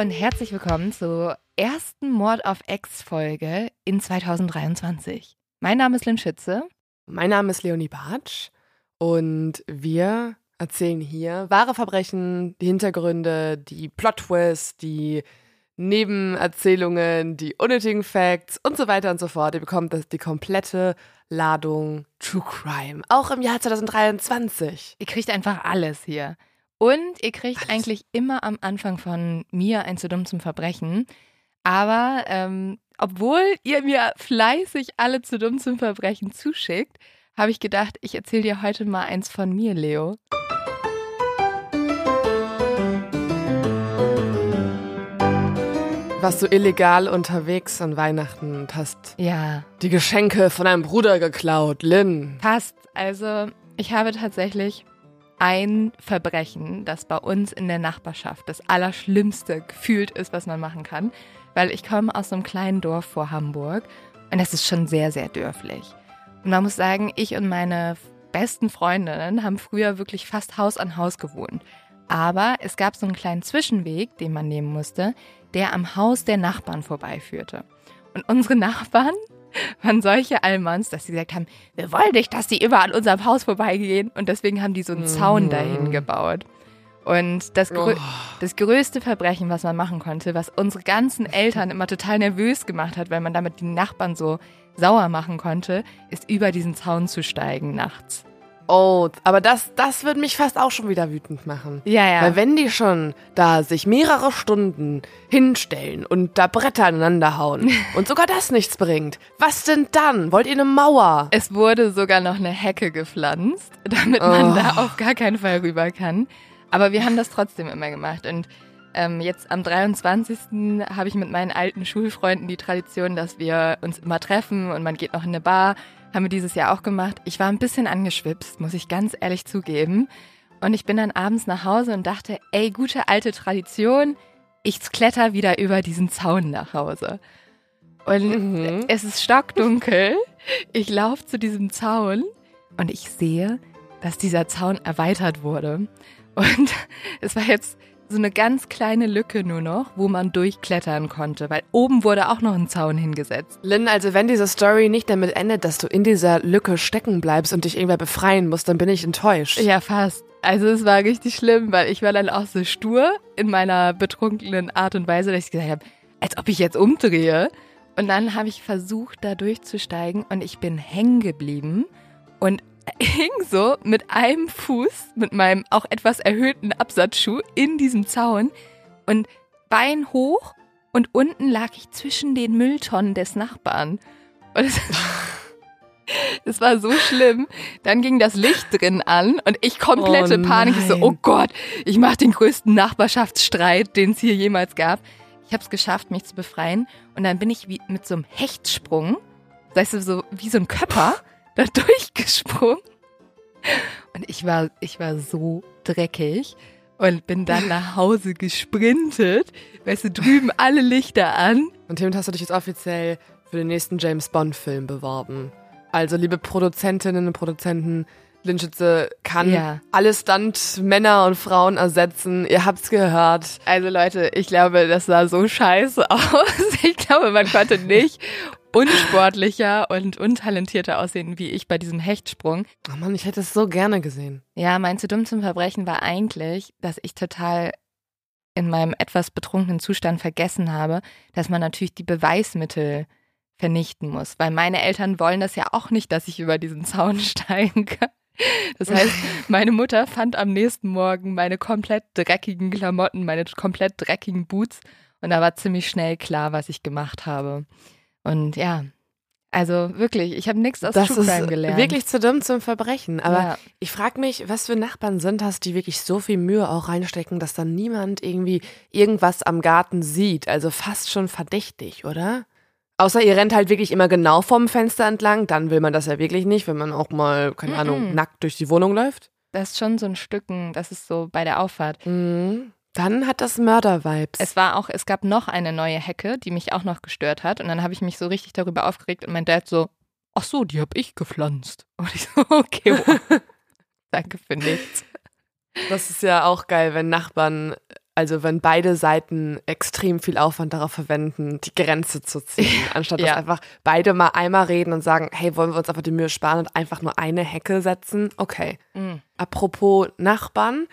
Und herzlich willkommen zur ersten Mord of X Folge in 2023. Mein Name ist Lynn Schütze. Mein Name ist Leonie Bartsch und wir erzählen hier wahre Verbrechen, die Hintergründe, die Plot-Twists, die Nebenerzählungen, die unnötigen Facts und so weiter und so fort. Ihr bekommt das, die komplette Ladung True Crime, auch im Jahr 2023. Ihr kriegt einfach alles hier. Und ihr kriegt eigentlich immer am Anfang von mir ein zu dumm zum Verbrechen. Aber ähm, obwohl ihr mir fleißig alle zu dumm zum Verbrechen zuschickt, habe ich gedacht, ich erzähle dir heute mal eins von mir, Leo. Warst du illegal unterwegs an Weihnachten und hast Ja, die Geschenke von deinem Bruder geklaut, Lynn? passt. Also, ich habe tatsächlich ein Verbrechen, das bei uns in der Nachbarschaft das Allerschlimmste gefühlt ist, was man machen kann. Weil ich komme aus so einem kleinen Dorf vor Hamburg und das ist schon sehr, sehr dörflich. Und man muss sagen, ich und meine besten Freundinnen haben früher wirklich fast Haus an Haus gewohnt. Aber es gab so einen kleinen Zwischenweg, den man nehmen musste, der am Haus der Nachbarn vorbeiführte. Und unsere Nachbarn waren solche Allmanns, dass sie gesagt haben, wir wollen nicht, dass die immer an unserem Haus vorbeigehen. Und deswegen haben die so einen Zaun Mhm. dahin gebaut. Und das, grö Oh. das größte Verbrechen, was man machen konnte, was unsere ganzen Eltern immer total nervös gemacht hat, weil man damit die Nachbarn so sauer machen konnte, ist über diesen Zaun zu steigen nachts. Oh, aber das, das würde mich fast auch schon wieder wütend machen. Ja, ja. Weil wenn die schon da sich mehrere Stunden hinstellen und da Bretter aneinander hauen und sogar das nichts bringt, was denn dann? Wollt ihr eine Mauer? Es wurde sogar noch eine Hecke gepflanzt, damit man Oh. da auf gar keinen Fall rüber kann. Aber wir haben das trotzdem immer gemacht. Und ähm, jetzt am 23. habe ich mit meinen alten Schulfreunden die Tradition, dass wir uns immer treffen und man geht noch in eine Bar. Haben wir dieses Jahr auch gemacht. Ich war ein bisschen angeschwipst, muss ich ganz ehrlich zugeben. Und ich bin dann abends nach Hause und dachte, ey, gute alte Tradition, ich kletter wieder über diesen Zaun nach Hause. Und Mhm. es ist stockdunkel. Ich laufe zu diesem Zaun und ich sehe, dass dieser Zaun erweitert wurde. Und es war jetzt so eine ganz kleine Lücke nur noch, wo man durchklettern konnte, weil oben wurde auch noch ein Zaun hingesetzt. Lynn, also wenn diese Story nicht damit endet, dass du in dieser Lücke stecken bleibst und dich irgendwer befreien musst, dann bin ich enttäuscht. Ja, fast. Also es war richtig schlimm, weil ich war dann auch so stur in meiner betrunkenen Art und Weise, dass ich gesagt habe, als ob ich jetzt umdrehe. Und dann habe ich versucht, da durchzusteigen und ich bin hängen geblieben und hing so mit einem Fuß, mit meinem auch etwas erhöhten Absatzschuh in diesem Zaun und Bein hoch und unten lag ich zwischen den Mülltonnen des Nachbarn. Und es, es war so schlimm. Dann ging das Licht drin an und ich komplette Oh Panik. Ich so, oh Gott, ich mache den größten Nachbarschaftsstreit, den es hier jemals gab. Ich habe es geschafft, mich zu befreien. Und dann bin ich wie mit so einem Hechtsprung, weißt du, so wie so ein Köpper, da durchgesprungen. Und ich war, ich war so dreckig und bin dann nach Hause gesprintet. Weißt du, drüben alle Lichter an. Und hiermit hast du dich jetzt offiziell für den nächsten James Bond-Film beworben. Also, liebe Produzentinnen und Produzenten, Blindschütze kann Ja. alle Stunt-Männer und Frauen ersetzen. Ihr habt's gehört. Also Leute, ich glaube, das sah so scheiße aus. Ich glaube, man konnte nicht unsportlicher und untalentierter aussehen wie ich bei diesem Hechtsprung. Oh Mann, ich hätte es so gerne gesehen. Ja, mein zu dumm zum Verbrechen war eigentlich, dass ich total in meinem etwas betrunkenen Zustand vergessen habe, dass man natürlich die Beweismittel vernichten muss, weil meine Eltern wollen das ja auch nicht, dass ich über diesen Zaun steigen kann. Das heißt, meine Mutter fand am nächsten Morgen meine komplett dreckigen Klamotten, meine komplett dreckigen Boots und da war ziemlich schnell klar, was ich gemacht habe. Und ja, also wirklich, ich habe nichts aus Das True Crime gelernt. wirklich zu dumm zum Verbrechen. Aber ja. ich frage mich, was für Nachbarn sind das, die wirklich so viel Mühe auch reinstecken, dass dann niemand irgendwie irgendwas am Garten sieht. Also fast schon verdächtig, oder? Außer ihr rennt halt wirklich immer genau vorm Fenster entlang, dann will man das ja wirklich nicht, wenn man auch mal, keine Ahnung, Mhm. nackt durch die Wohnung läuft. Das ist schon so ein Stücken, das ist so bei der Auffahrt. Mhm. Dann hat das Mörder-Vibes. Es war auch, es gab noch eine neue Hecke, die mich auch noch gestört hat. Und dann habe ich mich so richtig darüber aufgeregt und mein Dad so, ach so, die habe ich gepflanzt. Und ich so, okay, wow. danke für nichts. Das ist ja auch geil, wenn Nachbarn, also wenn beide Seiten extrem viel Aufwand darauf verwenden, die Grenze zu ziehen, anstatt Ja. dass einfach beide mal einmal reden und sagen, hey, wollen wir uns einfach die Mühe sparen und einfach nur eine Hecke setzen? Okay. Mhm. Apropos Nachbarn,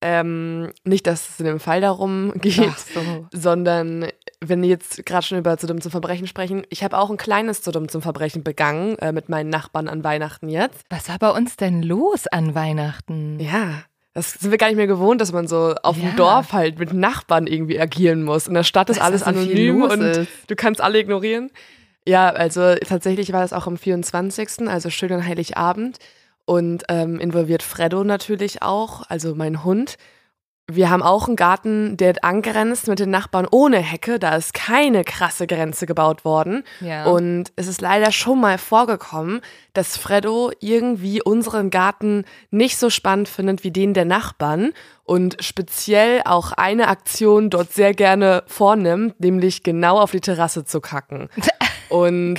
ähm, nicht, dass es in dem Fall darum geht, so. sondern wenn wir jetzt gerade schon über zu dumm zum Verbrechen sprechen, ich habe auch ein kleines zu dumm zum Verbrechen begangen äh, mit meinen Nachbarn an Weihnachten jetzt. Was war bei uns denn los an Weihnachten? Ja. Das sind wir gar nicht mehr gewohnt, dass man so auf Ja. dem Dorf halt mit Nachbarn irgendwie agieren muss. In der Stadt ist Dass alles anonym und ist. du kannst alle ignorieren. Ja, also tatsächlich war es auch am 24., also schön an Heiligabend und ähm, involviert Freddo natürlich auch, also mein Hund. Wir haben auch einen Garten, der angrenzt mit den Nachbarn ohne Hecke. Da ist keine krasse Grenze gebaut worden. Ja. Und es ist leider schon mal vorgekommen, dass Freddo irgendwie unseren Garten nicht so spannend findet wie den der Nachbarn und speziell auch eine Aktion dort sehr gerne vornimmt, nämlich genau auf die Terrasse zu kacken. Und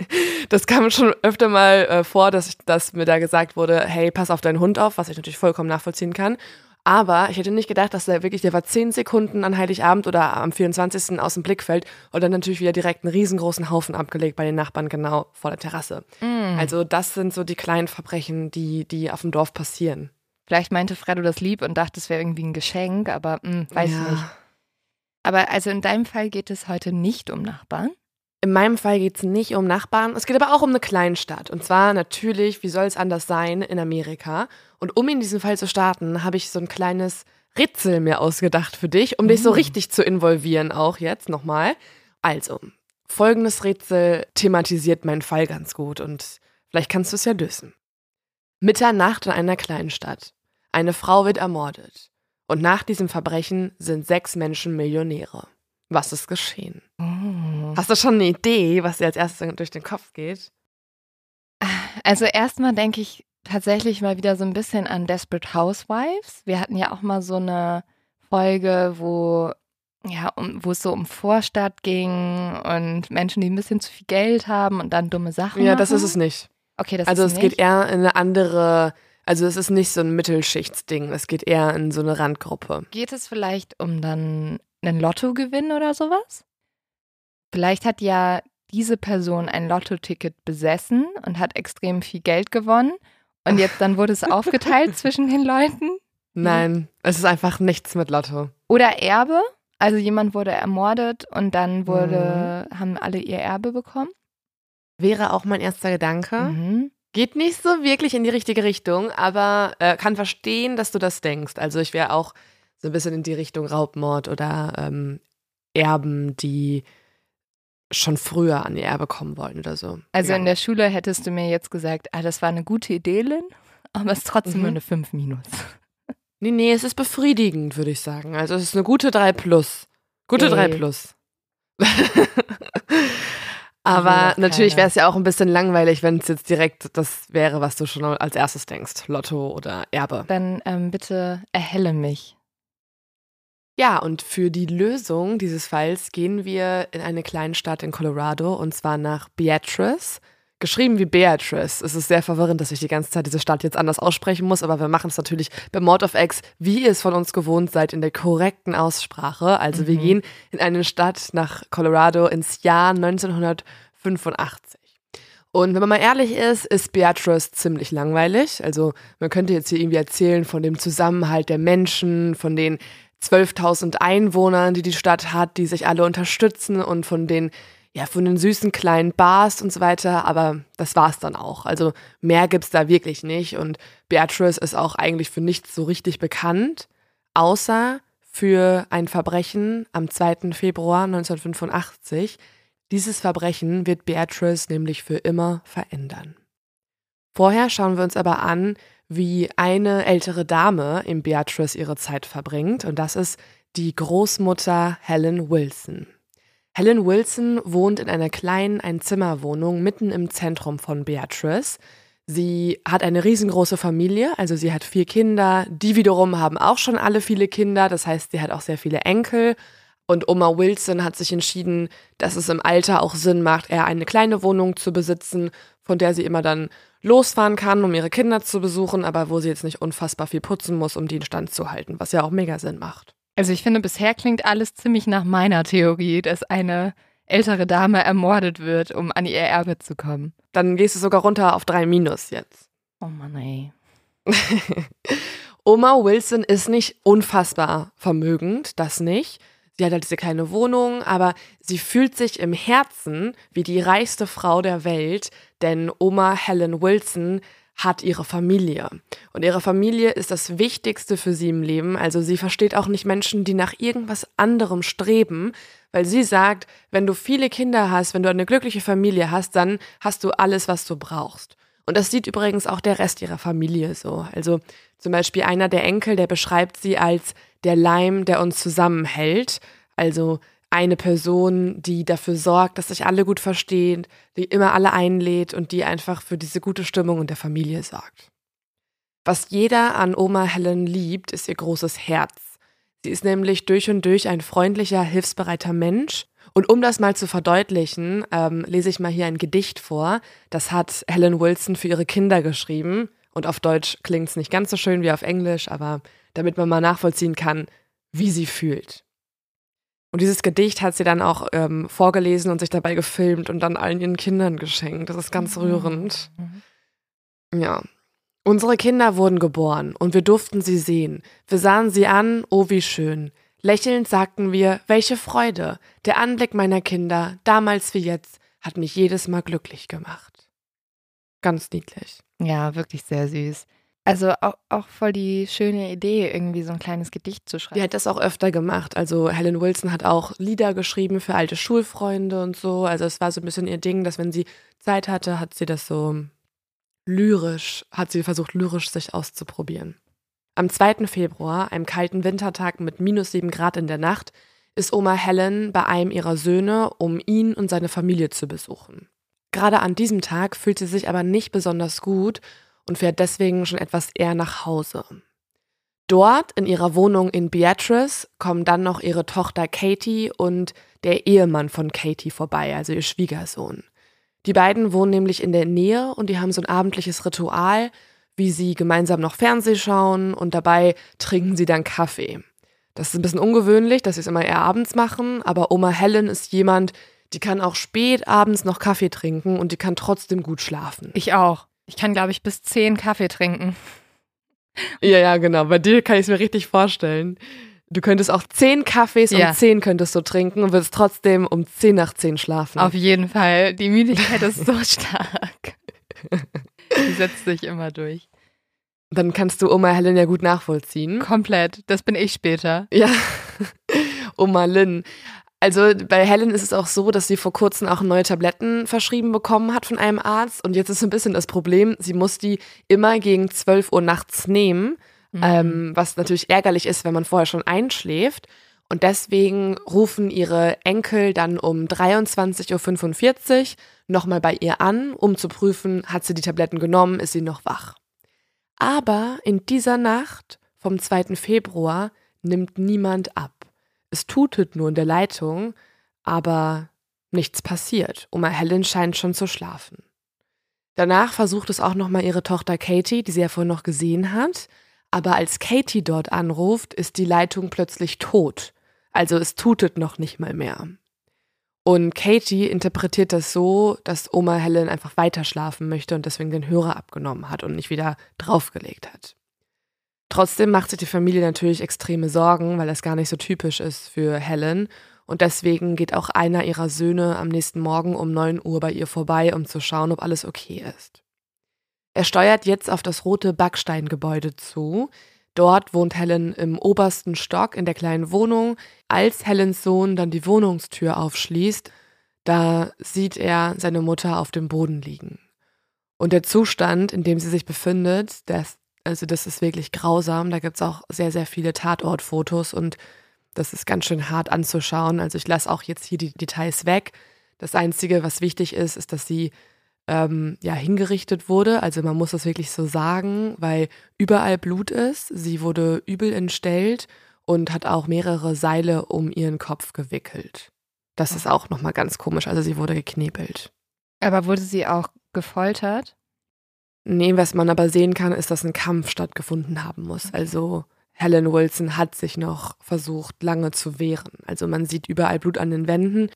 das kam schon öfter mal äh, vor, dass, ich, dass mir da gesagt wurde, hey, pass auf deinen Hund auf, was ich natürlich vollkommen nachvollziehen kann. Aber ich hätte nicht gedacht, dass der wirklich, der war zehn Sekunden an Heiligabend oder am 24. aus dem Blickfeld und dann natürlich wieder direkt einen riesengroßen Haufen abgelegt bei den Nachbarn genau vor der Terrasse. Mhm. Also das sind so die kleinen Verbrechen, die, die auf dem Dorf passieren. Vielleicht meinte Fredo das lieb und dachte, es wäre irgendwie ein Geschenk, aber mh, weiß Ja. nicht. Aber also in deinem Fall geht es heute nicht um Nachbarn. In meinem Fall geht es nicht um Nachbarn, es geht aber auch um eine Kleinstadt. Und zwar natürlich, wie soll es anders sein, in Amerika. Und um in diesem Fall zu starten, habe ich so ein kleines Rätsel mir ausgedacht für dich, um dich so Mm. richtig zu involvieren, auch jetzt nochmal. Also, folgendes Rätsel thematisiert meinen Fall ganz gut und vielleicht kannst du es ja lösen. Mitternacht in einer Kleinstadt. Eine Frau wird ermordet. Und nach diesem Verbrechen sind sechs Menschen Millionäre. Was ist geschehen? Oh. Hast du schon eine Idee, was dir als erstes durch den Kopf geht? Also erstmal denke ich tatsächlich mal wieder so ein bisschen an Desperate Housewives. Wir hatten ja auch mal so eine Folge, wo ja, um, wo es so um Vorstadt ging und Menschen, die ein bisschen zu viel Geld haben und dann dumme Sachen Ja, machen. das ist es nicht. Okay, das also ist es nicht. geht eher in eine andere, also es ist nicht so ein Mittelschichtsding, es geht eher in so eine Randgruppe. Geht es vielleicht um dann einen Lottogewinn oder sowas? Vielleicht hat ja diese Person ein Lottoticket besessen und hat extrem viel Geld gewonnen und jetzt dann wurde es aufgeteilt zwischen den Leuten. Nein, es ist einfach nichts mit Lotto. Oder Erbe, also jemand wurde ermordet und dann wurde, haben alle ihr Erbe bekommen. Wäre auch mein erster Gedanke. Mhm. Geht nicht so wirklich in die richtige Richtung, aber äh, kann verstehen, dass du das denkst. Also ich wäre auch so ein bisschen in die Richtung Raubmord oder ähm, Erben, die schon früher an ihr Erbe kommen wollen oder so. Also Ja. in der Schule hättest du mir jetzt gesagt, ah, das war eine gute Idee, Lynn, aber es ist trotzdem Mhm. nur eine 5 minus. Nee, nee, es ist befriedigend, würde ich sagen. Also es ist eine gute 3 plus. Gute Ey. 3 plus. Aber natürlich wäre es ja auch ein bisschen langweilig, wenn es jetzt direkt das wäre, was du schon als erstes denkst. Lotto oder Erbe. Dann ähm, bitte erhelle mich. Ja, und für die Lösung dieses Falls gehen wir in eine kleine Stadt in Colorado und zwar nach Beatrice. geschrieben wie Beatrice. Es ist sehr verwirrend, dass ich die ganze Zeit diese Stadt jetzt anders aussprechen muss, aber wir machen es natürlich bei Mord of X, wie ihr es von uns gewohnt seid, in der korrekten Aussprache. Also mhm. wir gehen in eine Stadt nach Colorado ins Jahr 1985. Und wenn man mal ehrlich ist, ist Beatrice ziemlich langweilig. Also man könnte jetzt hier irgendwie erzählen von dem Zusammenhalt der Menschen, von den 12.000 Einwohnern, die die Stadt hat, die sich alle unterstützen und von den ja, von den süßen kleinen Bars und so weiter, aber das war's dann auch. Also mehr gibt's da wirklich nicht und Beatrice ist auch eigentlich für nichts so richtig bekannt, außer für ein Verbrechen am 2. Februar 1985. Dieses Verbrechen wird Beatrice nämlich für immer verändern. Vorher schauen wir uns aber an, wie eine ältere Dame in Beatrice ihre Zeit verbringt und das ist die Großmutter Helen Wilson. Helen Wilson wohnt in einer kleinen Einzimmerwohnung mitten im Zentrum von Beatrice. Sie hat eine riesengroße Familie, also sie hat vier Kinder. Die wiederum haben auch schon alle viele Kinder, das heißt, sie hat auch sehr viele Enkel. Und Oma Wilson hat sich entschieden, dass es im Alter auch Sinn macht, eher eine kleine Wohnung zu besitzen, von der sie immer dann losfahren kann, um ihre Kinder zu besuchen, aber wo sie jetzt nicht unfassbar viel putzen muss, um die in Stand zu halten, was ja auch mega Sinn macht. Also ich finde, bisher klingt alles ziemlich nach meiner Theorie, dass eine ältere Dame ermordet wird, um an ihr Erbe zu kommen. Dann gehst du sogar runter auf drei Minus jetzt. Oh Mann, ey. Oma Wilson ist nicht unfassbar vermögend, das nicht. Sie hat halt diese kleine Wohnung, aber sie fühlt sich im Herzen wie die reichste Frau der Welt, denn Oma Helen Wilson hat ihre Familie. Und ihre Familie ist das Wichtigste für sie im Leben. Also sie versteht auch nicht Menschen, die nach irgendwas anderem streben, weil sie sagt, wenn du viele Kinder hast, wenn du eine glückliche Familie hast, dann hast du alles, was du brauchst. Und das sieht übrigens auch der Rest ihrer Familie so. Also zum Beispiel einer der Enkel, der beschreibt sie als der Leim, der uns zusammenhält. Also eine Person, die dafür sorgt, dass sich alle gut verstehen, die immer alle einlädt und die einfach für diese gute Stimmung in der Familie sorgt. Was jeder an Oma Helen liebt, ist ihr großes Herz. Sie ist nämlich durch und durch ein freundlicher, hilfsbereiter Mensch. Und um das mal zu verdeutlichen, ähm, lese ich mal hier ein Gedicht vor. Das hat Helen Wilson für ihre Kinder geschrieben. Und auf Deutsch klingt es nicht ganz so schön wie auf Englisch, aber damit man mal nachvollziehen kann, wie sie fühlt. Und dieses Gedicht hat sie dann auch ähm, vorgelesen und sich dabei gefilmt und dann allen ihren Kindern geschenkt. Das ist ganz mhm. rührend. Mhm. Ja. Unsere Kinder wurden geboren und wir durften sie sehen. Wir sahen sie an, oh wie schön. Lächelnd sagten wir, welche Freude. Der Anblick meiner Kinder, damals wie jetzt, hat mich jedes Mal glücklich gemacht. Ganz niedlich. Ja, wirklich sehr süß. Also auch, auch voll die schöne Idee, irgendwie so ein kleines Gedicht zu schreiben. Die hat das auch öfter gemacht. Also Helen Wilson hat auch Lieder geschrieben für alte Schulfreunde und so. Also es war so ein bisschen ihr Ding, dass wenn sie Zeit hatte, hat sie das so lyrisch, hat sie versucht, lyrisch sich auszuprobieren. Am 2. Februar, einem kalten Wintertag mit minus sieben Grad in der Nacht, ist Oma Helen bei einem ihrer Söhne, um ihn und seine Familie zu besuchen. Gerade an diesem Tag fühlt sie sich aber nicht besonders gut und fährt deswegen schon etwas eher nach Hause. Dort in ihrer Wohnung in Beatrice kommen dann noch ihre Tochter Katie und der Ehemann von Katie vorbei, also ihr Schwiegersohn. Die beiden wohnen nämlich in der Nähe und die haben so ein abendliches Ritual, wie sie gemeinsam noch Fernseh schauen und dabei trinken sie dann Kaffee. Das ist ein bisschen ungewöhnlich, dass sie es immer eher abends machen, aber Oma Helen ist jemand, die kann auch spät abends noch Kaffee trinken und die kann trotzdem gut schlafen. Ich auch. Ich kann, glaube ich, bis zehn Kaffee trinken. Ja, ja, genau. Bei dir kann ich es mir richtig vorstellen. Du könntest auch zehn Kaffees ja. um zehn könntest du trinken und würdest trotzdem um zehn nach zehn schlafen. Auf jeden Fall. Die Müdigkeit ist so stark. Die setzt sich immer durch. Dann kannst du Oma Helen ja gut nachvollziehen. Komplett. Das bin ich später. Ja. Oma Lynn. Also bei Helen ist es auch so, dass sie vor kurzem auch neue Tabletten verschrieben bekommen hat von einem Arzt. Und jetzt ist ein bisschen das Problem, sie muss die immer gegen 12 Uhr nachts nehmen, mhm. ähm, was natürlich ärgerlich ist, wenn man vorher schon einschläft. Und deswegen rufen ihre Enkel dann um 23.45 Uhr nochmal bei ihr an, um zu prüfen, hat sie die Tabletten genommen, ist sie noch wach. Aber in dieser Nacht vom 2. Februar nimmt niemand ab. Es tutet nur in der Leitung, aber nichts passiert. Oma Helen scheint schon zu schlafen. Danach versucht es auch nochmal ihre Tochter Katie, die sie ja vorhin noch gesehen hat. Aber als Katie dort anruft, ist die Leitung plötzlich tot. Also es tutet noch nicht mal mehr. Und Katie interpretiert das so, dass Oma Helen einfach weiter schlafen möchte und deswegen den Hörer abgenommen hat und nicht wieder draufgelegt hat. Trotzdem macht sich die Familie natürlich extreme Sorgen, weil das gar nicht so typisch ist für Helen. Und deswegen geht auch einer ihrer Söhne am nächsten Morgen um 9 Uhr bei ihr vorbei, um zu schauen, ob alles okay ist. Er steuert jetzt auf das rote Backsteingebäude zu. Dort wohnt Helen im obersten Stock in der kleinen Wohnung. Als Helens Sohn dann die Wohnungstür aufschließt, da sieht er seine Mutter auf dem Boden liegen. Und der Zustand, in dem sie sich befindet, das, also das ist wirklich grausam. Da gibt es auch sehr, sehr viele Tatortfotos und das ist ganz schön hart anzuschauen. Also ich lasse auch jetzt hier die Details weg. Das Einzige, was wichtig ist, ist, dass sie ähm, ja hingerichtet wurde. Also man muss das wirklich so sagen, weil überall Blut ist. Sie wurde übel entstellt und hat auch mehrere Seile um ihren Kopf gewickelt. Das ist auch nochmal ganz komisch. Also sie wurde geknebelt. Aber wurde sie auch gefoltert? Nee, was man aber sehen kann, ist, dass ein Kampf stattgefunden haben muss. Also Helen Wilson hat sich noch versucht, lange zu wehren. Also man sieht überall Blut an den Wänden.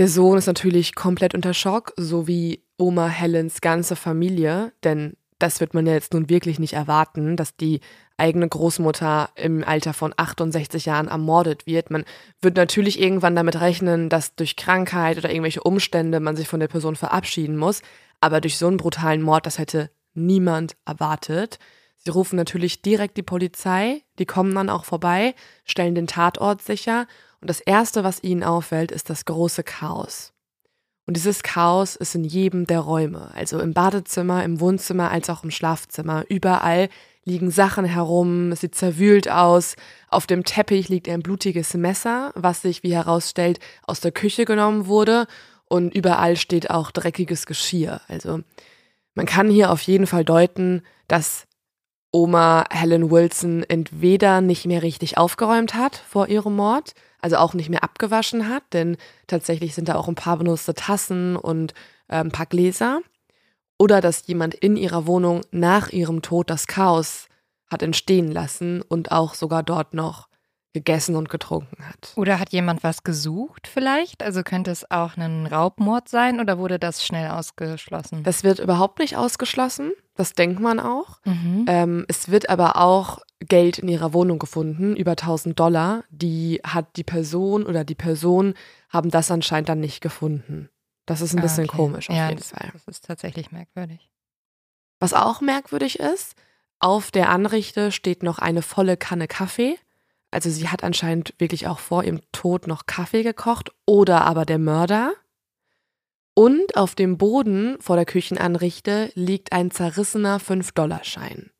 Der Sohn ist natürlich komplett unter Schock, so wie Oma Helens ganze Familie, denn das wird man ja jetzt nun wirklich nicht erwarten, dass die eigene Großmutter im Alter von 68 Jahren ermordet wird. Man wird natürlich irgendwann damit rechnen, dass durch Krankheit oder irgendwelche Umstände man sich von der Person verabschieden muss, aber durch so einen brutalen Mord, das hätte niemand erwartet. Sie rufen natürlich direkt die Polizei, die kommen dann auch vorbei, stellen den Tatort sicher und das Erste, was ihnen auffällt, ist das große Chaos. Und dieses Chaos ist in jedem der Räume, also im Badezimmer, im Wohnzimmer als auch im Schlafzimmer. Überall liegen Sachen herum, es sieht zerwühlt aus. Auf dem Teppich liegt ein blutiges Messer, was sich, wie herausstellt, aus der Küche genommen wurde. Und überall steht auch dreckiges Geschirr. Also man kann hier auf jeden Fall deuten, dass Oma Helen Wilson entweder nicht mehr richtig aufgeräumt hat vor ihrem Mord, also auch nicht mehr abgewaschen hat, denn tatsächlich sind da auch ein paar benutzte Tassen und äh, ein paar Gläser, oder dass jemand in ihrer Wohnung nach ihrem Tod das Chaos hat entstehen lassen und auch sogar dort noch gegessen und getrunken hat. Oder hat jemand was gesucht vielleicht? Also könnte es auch ein Raubmord sein oder wurde das schnell ausgeschlossen? Das wird überhaupt nicht ausgeschlossen. Das denkt man auch. Mhm. Ähm, es wird aber auch Geld in ihrer Wohnung gefunden, über 1000 Dollar. Die hat die Person oder die Person haben das anscheinend dann nicht gefunden. Das ist ein bisschen okay. komisch auf ja, jeden das, Fall. Das ist tatsächlich merkwürdig. Was auch merkwürdig ist, auf der Anrichte steht noch eine volle Kanne Kaffee. Also sie hat anscheinend wirklich auch vor ihrem Tod noch Kaffee gekocht oder aber der Mörder. Und auf dem Boden vor der Küchenanrichte liegt ein zerrissener 5-Dollar-Schein.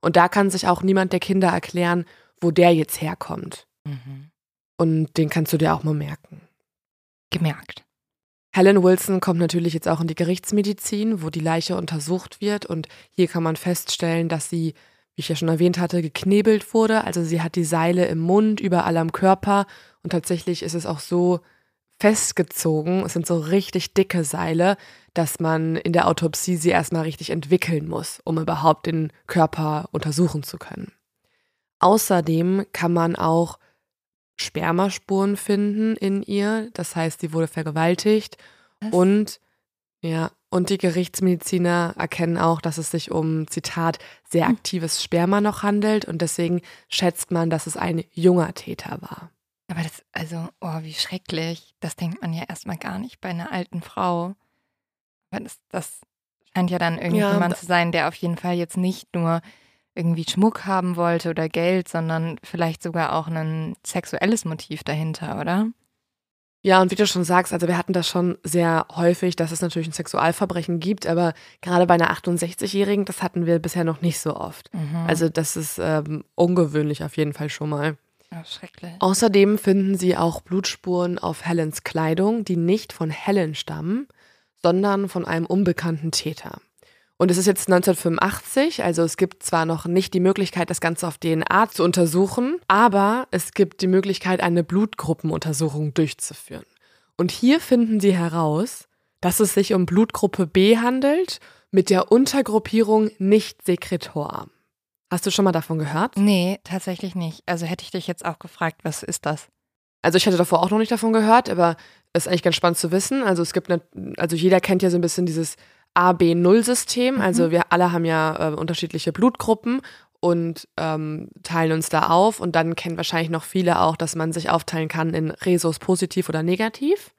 Und da kann sich auch niemand der Kinder erklären, wo der jetzt herkommt. Mhm. Und den kannst du dir auch mal merken. Gemerkt. Helen Wilson kommt natürlich jetzt auch in die Gerichtsmedizin, wo die Leiche untersucht wird. Und hier kann man feststellen, dass sie, wie ich ja schon erwähnt hatte, geknebelt wurde. Also sie hat die Seile im Mund, überall am Körper. Und tatsächlich ist es auch so festgezogen. Es sind so richtig dicke Seile, dass man in der Autopsie sie erstmal richtig entwickeln muss, um überhaupt den Körper untersuchen zu können. Außerdem kann man auch Spermaspuren finden in ihr. Das heißt, sie wurde vergewaltigt. Was? Und ja, und die Gerichtsmediziner erkennen auch, dass es sich um, Zitat, sehr aktives Sperma noch handelt und deswegen schätzt man, dass es ein junger Täter war. Aber das, also, oh, wie schrecklich. Das denkt man ja erstmal gar nicht bei einer alten Frau. Aber das, das scheint ja dann irgendjemand da- zu sein, der auf jeden Fall jetzt nicht nur irgendwie Schmuck haben wollte oder Geld, sondern vielleicht sogar auch ein sexuelles Motiv dahinter, oder? Ja, und wie du schon sagst, also wir hatten das schon sehr häufig, dass es natürlich ein Sexualverbrechen gibt, aber gerade bei einer 68-Jährigen, das hatten wir bisher noch nicht so oft. Mhm. Also das ist ähm, ungewöhnlich auf jeden Fall schon mal. oh, schrecklich. Außerdem finden sie auch Blutspuren auf Helens Kleidung, die nicht von Helen stammen, sondern von einem unbekannten Täter. Und es ist jetzt 1985, also es gibt zwar noch nicht die Möglichkeit, das Ganze auf DNA zu untersuchen, aber es gibt die Möglichkeit, eine Blutgruppenuntersuchung durchzuführen. Und hier finden sie heraus, dass es sich um Blutgruppe B handelt mit der Untergruppierung Nicht-Sekretor. Hast du schon mal davon gehört? Nee, tatsächlich nicht. Also hätte ich dich jetzt auch gefragt, was ist das? Also ich hatte davor auch noch nicht davon gehört, aber es ist eigentlich ganz spannend zu wissen. Also es gibt, eine, also jeder kennt ja so ein bisschen dieses AB-Null-System. Also mhm. wir alle haben ja äh, unterschiedliche Blutgruppen und ähm, teilen uns da auf. Und dann kennen wahrscheinlich noch viele auch, dass man sich aufteilen kann in Resus positiv oder negativ.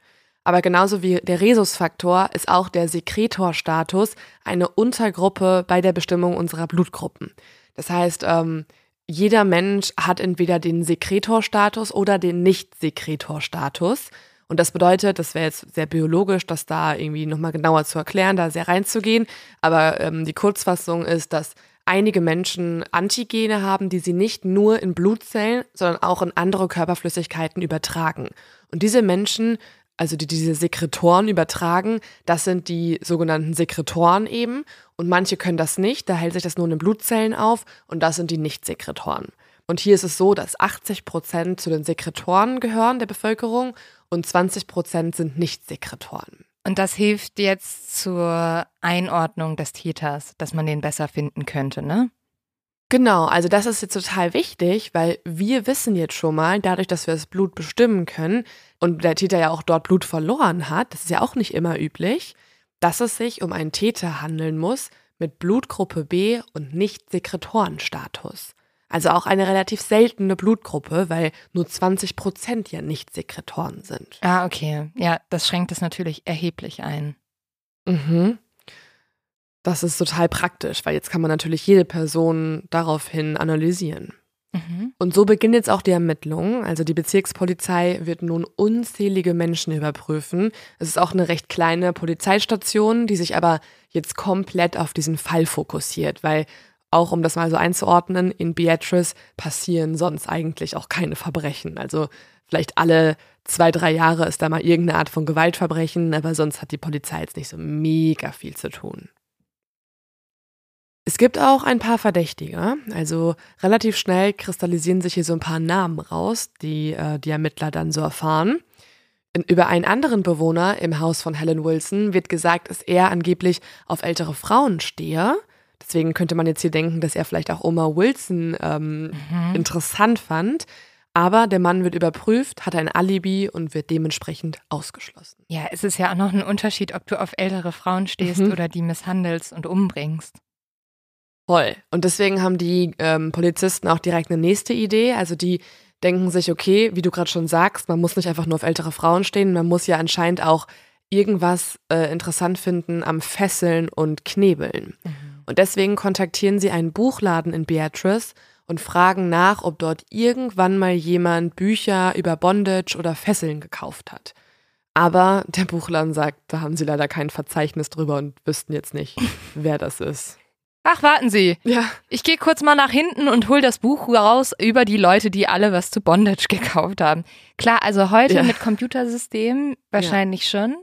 Aber genauso wie der Rhesusfaktor ist auch der Sekretorstatus eine Untergruppe bei der Bestimmung unserer Blutgruppen. Das heißt, ähm, jeder Mensch hat entweder den Sekretorstatus oder den Nicht-Sekretorstatus. Und das bedeutet, das wäre jetzt sehr biologisch, das da irgendwie nochmal genauer zu erklären, da sehr reinzugehen. Aber ähm, die Kurzfassung ist, dass einige Menschen Antigene haben, die sie nicht nur in Blutzellen, sondern auch in andere Körperflüssigkeiten übertragen. Und diese Menschen also die diese Sekretoren übertragen, das sind die sogenannten Sekretoren eben. Und manche können das nicht, da hält sich das nur in den Blutzellen auf und das sind die Nicht-Sekretoren. Und hier ist es so, dass 80 Prozent zu den Sekretoren gehören der Bevölkerung und 20 Prozent sind Nicht-Sekretoren. Und das hilft jetzt zur Einordnung des Täters, dass man den besser finden könnte, ne? Genau, also das ist jetzt total wichtig, weil wir wissen jetzt schon mal, dadurch, dass wir das Blut bestimmen können und der Täter ja auch dort Blut verloren hat, das ist ja auch nicht immer üblich, dass es sich um einen Täter handeln muss mit Blutgruppe B und nicht Sekretorenstatus. Also auch eine relativ seltene Blutgruppe, weil nur 20 Prozent ja nicht Sekretoren sind. Ah, okay. Ja, das schränkt es natürlich erheblich ein. Mhm. Das ist total praktisch, weil jetzt kann man natürlich jede Person daraufhin analysieren. Mhm. Und so beginnt jetzt auch die Ermittlung. Also die Bezirkspolizei wird nun unzählige Menschen überprüfen. Es ist auch eine recht kleine Polizeistation, die sich aber jetzt komplett auf diesen Fall fokussiert, weil auch um das mal so einzuordnen, in Beatrice passieren sonst eigentlich auch keine Verbrechen. Also vielleicht alle zwei, drei Jahre ist da mal irgendeine Art von Gewaltverbrechen, aber sonst hat die Polizei jetzt nicht so mega viel zu tun. Es gibt auch ein paar Verdächtige. Also relativ schnell kristallisieren sich hier so ein paar Namen raus, die äh, die Ermittler dann so erfahren. Über einen anderen Bewohner im Haus von Helen Wilson wird gesagt, dass er angeblich auf ältere Frauen stehe. Deswegen könnte man jetzt hier denken, dass er vielleicht auch Oma Wilson ähm, mhm. interessant fand. Aber der Mann wird überprüft, hat ein Alibi und wird dementsprechend ausgeschlossen. Ja, es ist ja auch noch ein Unterschied, ob du auf ältere Frauen stehst mhm. oder die misshandelst und umbringst. Voll. Und deswegen haben die ähm, Polizisten auch direkt eine nächste Idee. Also die denken sich, okay, wie du gerade schon sagst, man muss nicht einfach nur auf ältere Frauen stehen, man muss ja anscheinend auch irgendwas äh, interessant finden am Fesseln und Knebeln. Mhm. Und deswegen kontaktieren sie einen Buchladen in Beatrice und fragen nach, ob dort irgendwann mal jemand Bücher über Bondage oder Fesseln gekauft hat. Aber der Buchladen sagt, da haben sie leider kein Verzeichnis drüber und wüssten jetzt nicht, wer das ist. Ach, warten Sie. Ja. Ich gehe kurz mal nach hinten und hol das Buch raus über die Leute, die alle was zu Bondage gekauft haben. Klar, also heute ja. mit Computersystem wahrscheinlich ja. schon.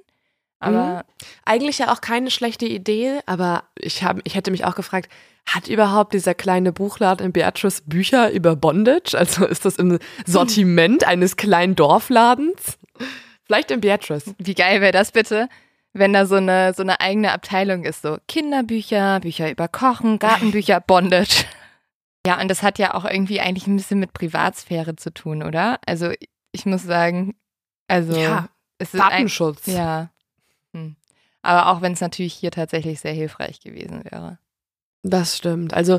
Aber mhm. eigentlich ja auch keine schlechte Idee, aber ich, hab, ich hätte mich auch gefragt, hat überhaupt dieser kleine Buchladen in Beatrice Bücher über Bondage? Also ist das im Sortiment eines kleinen Dorfladens? Vielleicht in Beatrice. Wie geil wäre das bitte? wenn da so eine, so eine eigene Abteilung ist, so Kinderbücher, Bücher über Kochen, Gartenbücher, Bondage. Ja, und das hat ja auch irgendwie eigentlich ein bisschen mit Privatsphäre zu tun, oder? Also ich muss sagen, also ja, es ist Datenschutz. Ein, ja. Aber auch wenn es natürlich hier tatsächlich sehr hilfreich gewesen wäre. Das stimmt. Also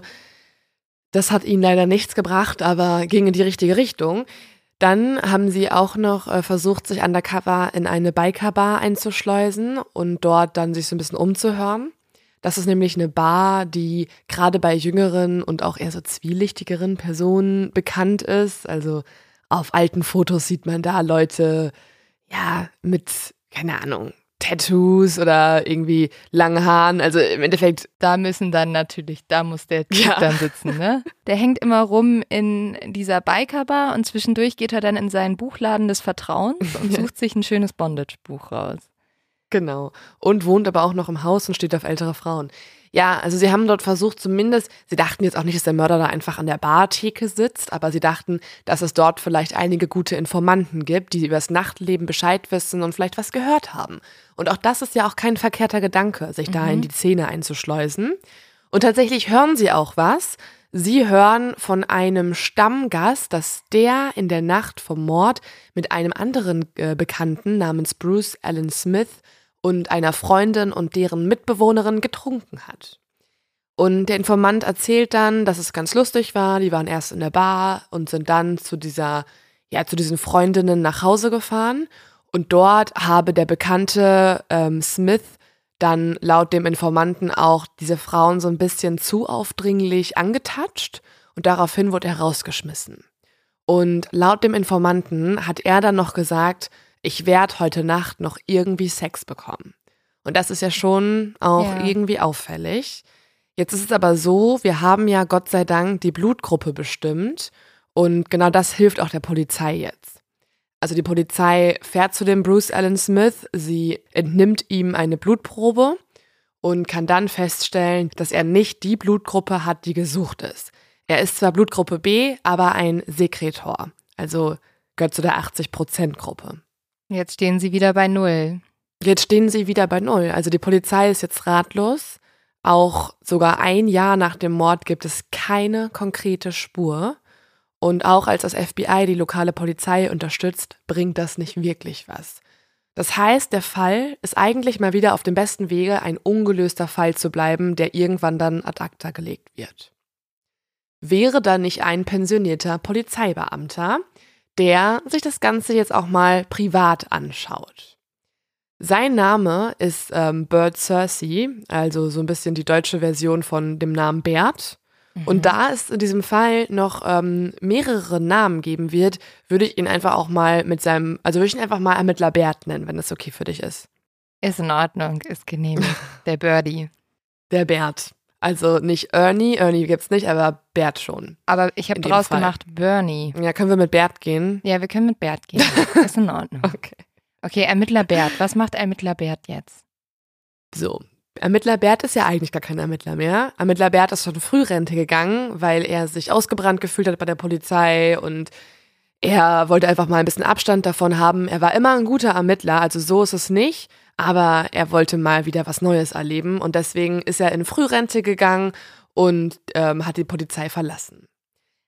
das hat ihnen leider nichts gebracht, aber ging in die richtige Richtung. Dann haben sie auch noch äh, versucht, sich undercover in eine Bikerbar einzuschleusen und dort dann sich so ein bisschen umzuhören. Das ist nämlich eine Bar, die gerade bei jüngeren und auch eher so zwielichtigeren Personen bekannt ist. Also auf alten Fotos sieht man da Leute, ja, mit, keine Ahnung, Tattoos oder irgendwie langen Haaren. Also im Endeffekt. Da müssen dann natürlich, da muss der Typ ja. dann sitzen, ne? Der hängt immer rum in dieser Bikerbar und zwischendurch geht er dann in seinen Buchladen des Vertrauens und sucht sich ein schönes Bondage-Buch raus. Genau. Und wohnt aber auch noch im Haus und steht auf ältere Frauen. Ja, also sie haben dort versucht, zumindest, sie dachten jetzt auch nicht, dass der Mörder da einfach an der Bartheke sitzt, aber sie dachten, dass es dort vielleicht einige gute Informanten gibt, die über das Nachtleben Bescheid wissen und vielleicht was gehört haben. Und auch das ist ja auch kein verkehrter Gedanke, sich mhm. da in die Szene einzuschleusen. Und tatsächlich hören sie auch was. Sie hören von einem Stammgast, dass der in der Nacht vom Mord mit einem anderen äh, Bekannten namens Bruce Allen Smith und einer Freundin und deren Mitbewohnerin getrunken hat. Und der Informant erzählt dann, dass es ganz lustig war. Die waren erst in der Bar und sind dann zu dieser, ja, zu diesen Freundinnen nach Hause gefahren. Und dort habe der bekannte ähm, Smith dann laut dem Informanten auch diese Frauen so ein bisschen zu aufdringlich angetatscht und daraufhin wurde er rausgeschmissen. Und laut dem Informanten hat er dann noch gesagt, ich werde heute Nacht noch irgendwie Sex bekommen. Und das ist ja schon auch ja. irgendwie auffällig. Jetzt ist es aber so, wir haben ja Gott sei Dank die Blutgruppe bestimmt und genau das hilft auch der Polizei jetzt. Also die Polizei fährt zu dem Bruce Allen Smith, sie entnimmt ihm eine Blutprobe und kann dann feststellen, dass er nicht die Blutgruppe hat, die gesucht ist. Er ist zwar Blutgruppe B, aber ein Sekretor, also gehört zu der 80%-Gruppe. Jetzt stehen sie wieder bei Null. Jetzt stehen sie wieder bei Null. Also die Polizei ist jetzt ratlos. Auch sogar ein Jahr nach dem Mord gibt es keine konkrete Spur. Und auch als das FBI die lokale Polizei unterstützt, bringt das nicht wirklich was. Das heißt, der Fall ist eigentlich mal wieder auf dem besten Wege, ein ungelöster Fall zu bleiben, der irgendwann dann ad acta gelegt wird. Wäre da nicht ein pensionierter Polizeibeamter, der sich das Ganze jetzt auch mal privat anschaut. Sein Name ist ähm, Bert Cersei, also so ein bisschen die deutsche Version von dem Namen Bert. Mhm. Und da es in diesem Fall noch ähm, mehrere Namen geben wird, würde ich ihn einfach auch mal mit seinem, also würde ich ihn einfach mal Ermittler Bert nennen, wenn das okay für dich ist. Ist in Ordnung, ist genehmigt. Der Birdie. Der Bert. Also nicht Ernie, Ernie gibt's nicht, aber Bert schon. Aber ich habe draus gemacht Bernie. Ja, können wir mit Bert gehen? Ja, wir können mit Bert gehen. ist in Ordnung. okay. Okay, Ermittler Bert. Was macht Ermittler Bert jetzt? So, Ermittler Bert ist ja eigentlich gar kein Ermittler mehr. Ermittler Bert ist schon Frührente gegangen, weil er sich ausgebrannt gefühlt hat bei der Polizei und er wollte einfach mal ein bisschen Abstand davon haben. Er war immer ein guter Ermittler, also so ist es nicht aber er wollte mal wieder was Neues erleben und deswegen ist er in Frührente gegangen und ähm, hat die Polizei verlassen.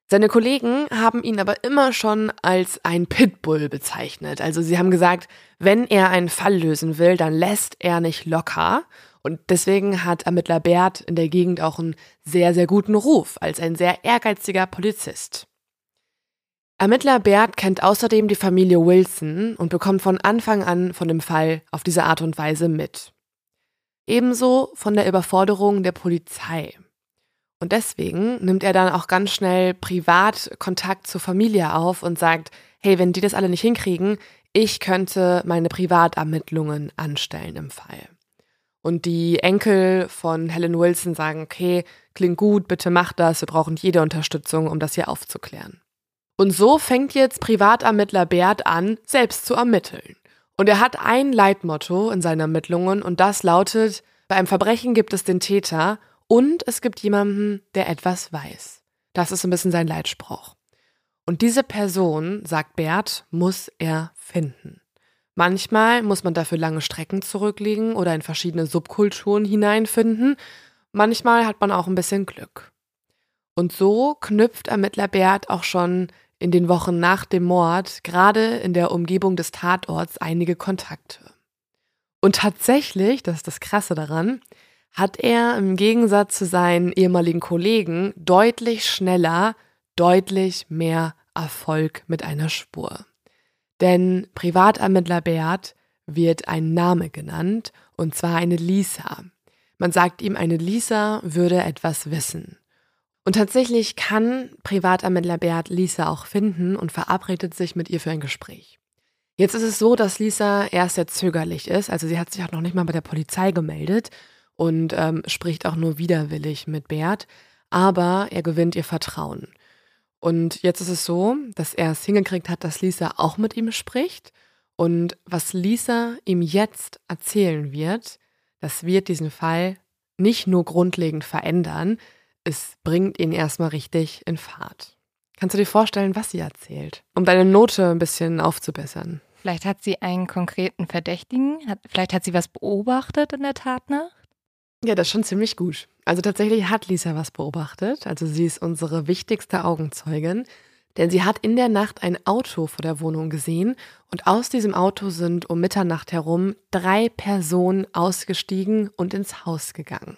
Seine Kollegen haben ihn aber immer schon als ein Pitbull bezeichnet. Also sie haben gesagt, wenn er einen Fall lösen will, dann lässt er nicht locker. Und deswegen hat Ermittler Bert in der Gegend auch einen sehr, sehr guten Ruf als ein sehr ehrgeiziger Polizist. Ermittler Bert kennt außerdem die Familie Wilson und bekommt von Anfang an von dem Fall auf diese Art und Weise mit. Ebenso von der Überforderung der Polizei. Und deswegen nimmt er dann auch ganz schnell privat Kontakt zur Familie auf und sagt, hey, wenn die das alle nicht hinkriegen, ich könnte meine Privatermittlungen anstellen im Fall. Und die Enkel von Helen Wilson sagen, okay, klingt gut, bitte mach das, wir brauchen jede Unterstützung, um das hier aufzuklären. Und so fängt jetzt Privatermittler Bert an, selbst zu ermitteln. Und er hat ein Leitmotto in seinen Ermittlungen und das lautet, bei einem Verbrechen gibt es den Täter und es gibt jemanden, der etwas weiß. Das ist ein bisschen sein Leitspruch. Und diese Person, sagt Bert, muss er finden. Manchmal muss man dafür lange Strecken zurücklegen oder in verschiedene Subkulturen hineinfinden. Manchmal hat man auch ein bisschen Glück. Und so knüpft Ermittler Bert auch schon in den Wochen nach dem Mord gerade in der Umgebung des Tatorts einige Kontakte. Und tatsächlich, das ist das Krasse daran, hat er im Gegensatz zu seinen ehemaligen Kollegen deutlich schneller, deutlich mehr Erfolg mit einer Spur. Denn Privatermittler Bert wird ein Name genannt, und zwar eine Lisa. Man sagt ihm, eine Lisa würde etwas wissen. Und tatsächlich kann Privatermittler Bert Lisa auch finden und verabredet sich mit ihr für ein Gespräch. Jetzt ist es so, dass Lisa erst sehr zögerlich ist, also sie hat sich auch noch nicht mal bei der Polizei gemeldet und ähm, spricht auch nur widerwillig mit Bert, aber er gewinnt ihr Vertrauen. Und jetzt ist es so, dass er es hingekriegt hat, dass Lisa auch mit ihm spricht. Und was Lisa ihm jetzt erzählen wird, das wird diesen Fall nicht nur grundlegend verändern, es bringt ihn erstmal richtig in Fahrt. Kannst du dir vorstellen, was sie erzählt, um deine Note ein bisschen aufzubessern? Vielleicht hat sie einen konkreten Verdächtigen, hat, vielleicht hat sie was beobachtet in der Tatnacht? Ja, das ist schon ziemlich gut. Also tatsächlich hat Lisa was beobachtet. Also sie ist unsere wichtigste Augenzeugin. Denn sie hat in der Nacht ein Auto vor der Wohnung gesehen und aus diesem Auto sind um Mitternacht herum drei Personen ausgestiegen und ins Haus gegangen.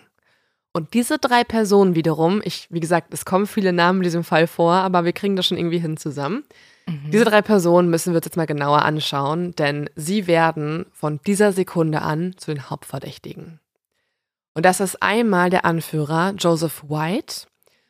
Und diese drei Personen wiederum, ich, wie gesagt, es kommen viele Namen in diesem Fall vor, aber wir kriegen das schon irgendwie hin zusammen. Mhm. Diese drei Personen müssen wir uns jetzt mal genauer anschauen, denn sie werden von dieser Sekunde an zu den Hauptverdächtigen. Und das ist einmal der Anführer Joseph White.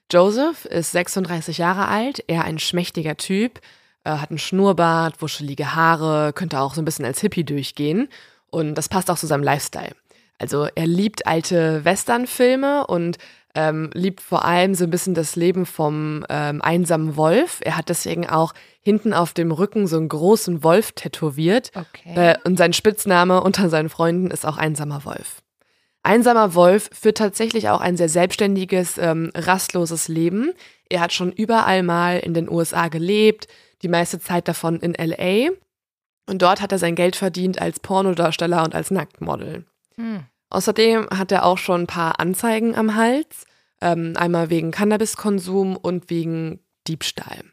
Joseph ist 36 Jahre alt, er ein schmächtiger Typ, hat einen Schnurrbart, wuschelige Haare, könnte auch so ein bisschen als Hippie durchgehen. Und das passt auch zu seinem Lifestyle. Also er liebt alte Westernfilme und ähm, liebt vor allem so ein bisschen das Leben vom ähm, einsamen Wolf. Er hat deswegen auch hinten auf dem Rücken so einen großen Wolf tätowiert. Okay. Äh, und sein Spitzname unter seinen Freunden ist auch einsamer Wolf. Einsamer Wolf führt tatsächlich auch ein sehr selbstständiges, ähm, rastloses Leben. Er hat schon überall mal in den USA gelebt, die meiste Zeit davon in LA. Und dort hat er sein Geld verdient als Pornodarsteller und als Nacktmodel. Hm. Außerdem hat er auch schon ein paar Anzeigen am Hals. Ähm, einmal wegen Cannabiskonsum und wegen Diebstahl.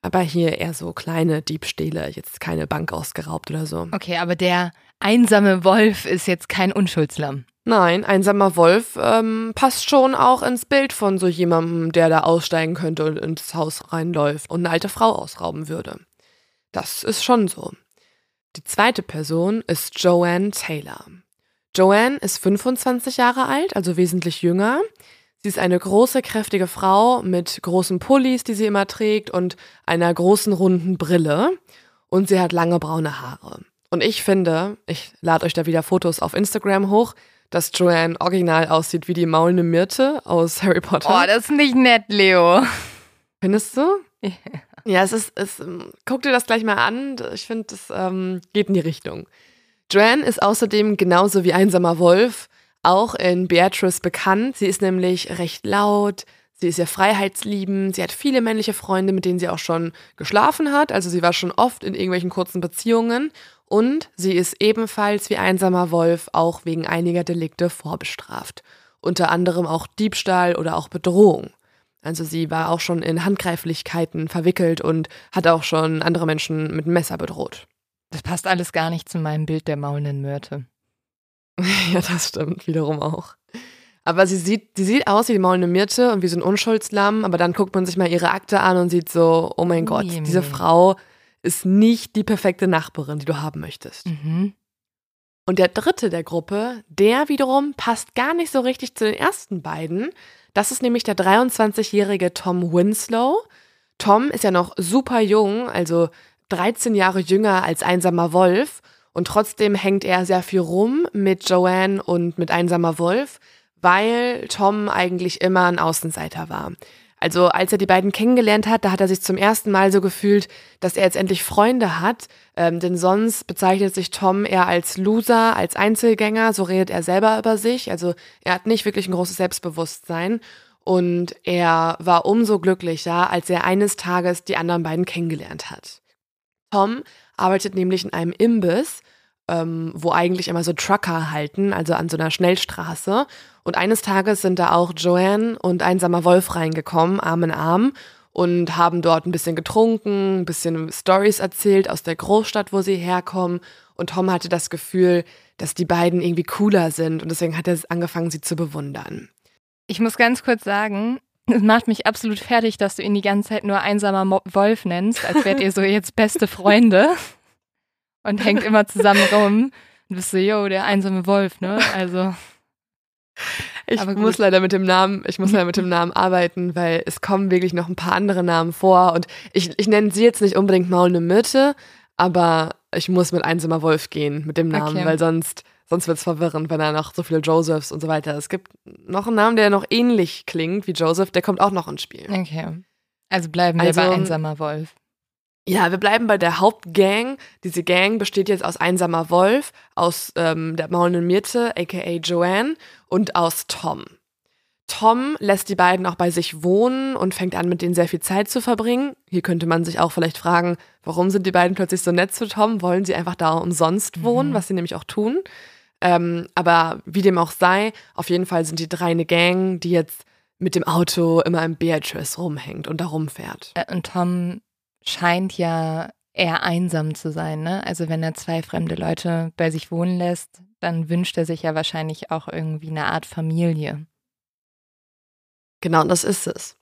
Aber hier eher so kleine Diebstähle, jetzt keine Bank ausgeraubt oder so. Okay, aber der einsame Wolf ist jetzt kein Unschuldslamm. Nein, einsamer Wolf ähm, passt schon auch ins Bild von so jemandem, der da aussteigen könnte und ins Haus reinläuft und eine alte Frau ausrauben würde. Das ist schon so. Die zweite Person ist Joanne Taylor. Joanne ist 25 Jahre alt, also wesentlich jünger. Sie ist eine große, kräftige Frau mit großen Pullis, die sie immer trägt und einer großen, runden Brille. Und sie hat lange braune Haare. Und ich finde, ich lade euch da wieder Fotos auf Instagram hoch, dass Joanne original aussieht wie die maulende Myrte aus Harry Potter. Oh, das ist nicht nett, Leo. Findest du? Ja, ja es ist, es, guck dir das gleich mal an. Ich finde, das ähm, geht in die Richtung. Joanne ist außerdem genauso wie einsamer Wolf auch in Beatrice bekannt. Sie ist nämlich recht laut, sie ist sehr freiheitsliebend, sie hat viele männliche Freunde, mit denen sie auch schon geschlafen hat. Also sie war schon oft in irgendwelchen kurzen Beziehungen und sie ist ebenfalls wie einsamer Wolf auch wegen einiger Delikte vorbestraft. Unter anderem auch Diebstahl oder auch Bedrohung. Also sie war auch schon in Handgreiflichkeiten verwickelt und hat auch schon andere Menschen mit Messer bedroht. Das passt alles gar nicht zu meinem Bild der maulenden Myrte. ja, das stimmt wiederum auch. Aber sie sieht, sie sieht aus wie die maulende Myrte und wie so ein Unschuldslamm, aber dann guckt man sich mal ihre Akte an und sieht so, oh mein Gott, diese Frau ist nicht die perfekte Nachbarin, die du haben möchtest. Mhm. Und der dritte der Gruppe, der wiederum passt gar nicht so richtig zu den ersten beiden. Das ist nämlich der 23-jährige Tom Winslow. Tom ist ja noch super jung, also 13 Jahre jünger als einsamer Wolf. Und trotzdem hängt er sehr viel rum mit Joanne und mit einsamer Wolf, weil Tom eigentlich immer ein Außenseiter war. Also als er die beiden kennengelernt hat, da hat er sich zum ersten Mal so gefühlt, dass er jetzt endlich Freunde hat. Ähm, denn sonst bezeichnet sich Tom eher als Loser, als Einzelgänger, so redet er selber über sich. Also er hat nicht wirklich ein großes Selbstbewusstsein. Und er war umso glücklicher, als er eines Tages die anderen beiden kennengelernt hat. Tom arbeitet nämlich in einem Imbiss ähm, wo eigentlich immer so Trucker halten, also an so einer Schnellstraße. Und eines Tages sind da auch Joanne und einsamer Wolf reingekommen, Arm in Arm, und haben dort ein bisschen getrunken, ein bisschen Stories erzählt aus der Großstadt, wo sie herkommen. Und Tom hatte das Gefühl, dass die beiden irgendwie cooler sind und deswegen hat er angefangen, sie zu bewundern. Ich muss ganz kurz sagen, es macht mich absolut fertig, dass du ihn die ganze Zeit nur einsamer Wolf nennst, als wärt ihr so jetzt beste Freunde und hängt immer zusammen rum. Und bist so, yo, der einsame Wolf, ne? Also. Ich muss leider mit dem Namen, ich muss leider mit dem Namen arbeiten, weil es kommen wirklich noch ein paar andere Namen vor und ich, ich nenne sie jetzt nicht unbedingt Maulne Myrte, aber ich muss mit einsamer Wolf gehen mit dem Namen, okay. weil sonst, sonst wird es verwirrend, wenn da noch so viele Josephs und so weiter. Es gibt noch einen Namen, der noch ähnlich klingt wie Joseph, der kommt auch noch ins Spiel. Okay. Also bleiben wir also, bei einsamer Wolf. Ja, wir bleiben bei der Hauptgang. Diese Gang besteht jetzt aus Einsamer Wolf, aus ähm, der maulenden Mirte, aka Joanne, und aus Tom. Tom lässt die beiden auch bei sich wohnen und fängt an, mit denen sehr viel Zeit zu verbringen. Hier könnte man sich auch vielleicht fragen, warum sind die beiden plötzlich so nett zu Tom? Wollen sie einfach da umsonst wohnen, mhm. was sie nämlich auch tun? Ähm, aber wie dem auch sei, auf jeden Fall sind die drei eine Gang, die jetzt mit dem Auto immer im Beatrice rumhängt und da rumfährt. Äh, und Tom scheint ja eher einsam zu sein, ne? Also wenn er zwei fremde Leute bei sich wohnen lässt, dann wünscht er sich ja wahrscheinlich auch irgendwie eine Art Familie. Genau, das ist es.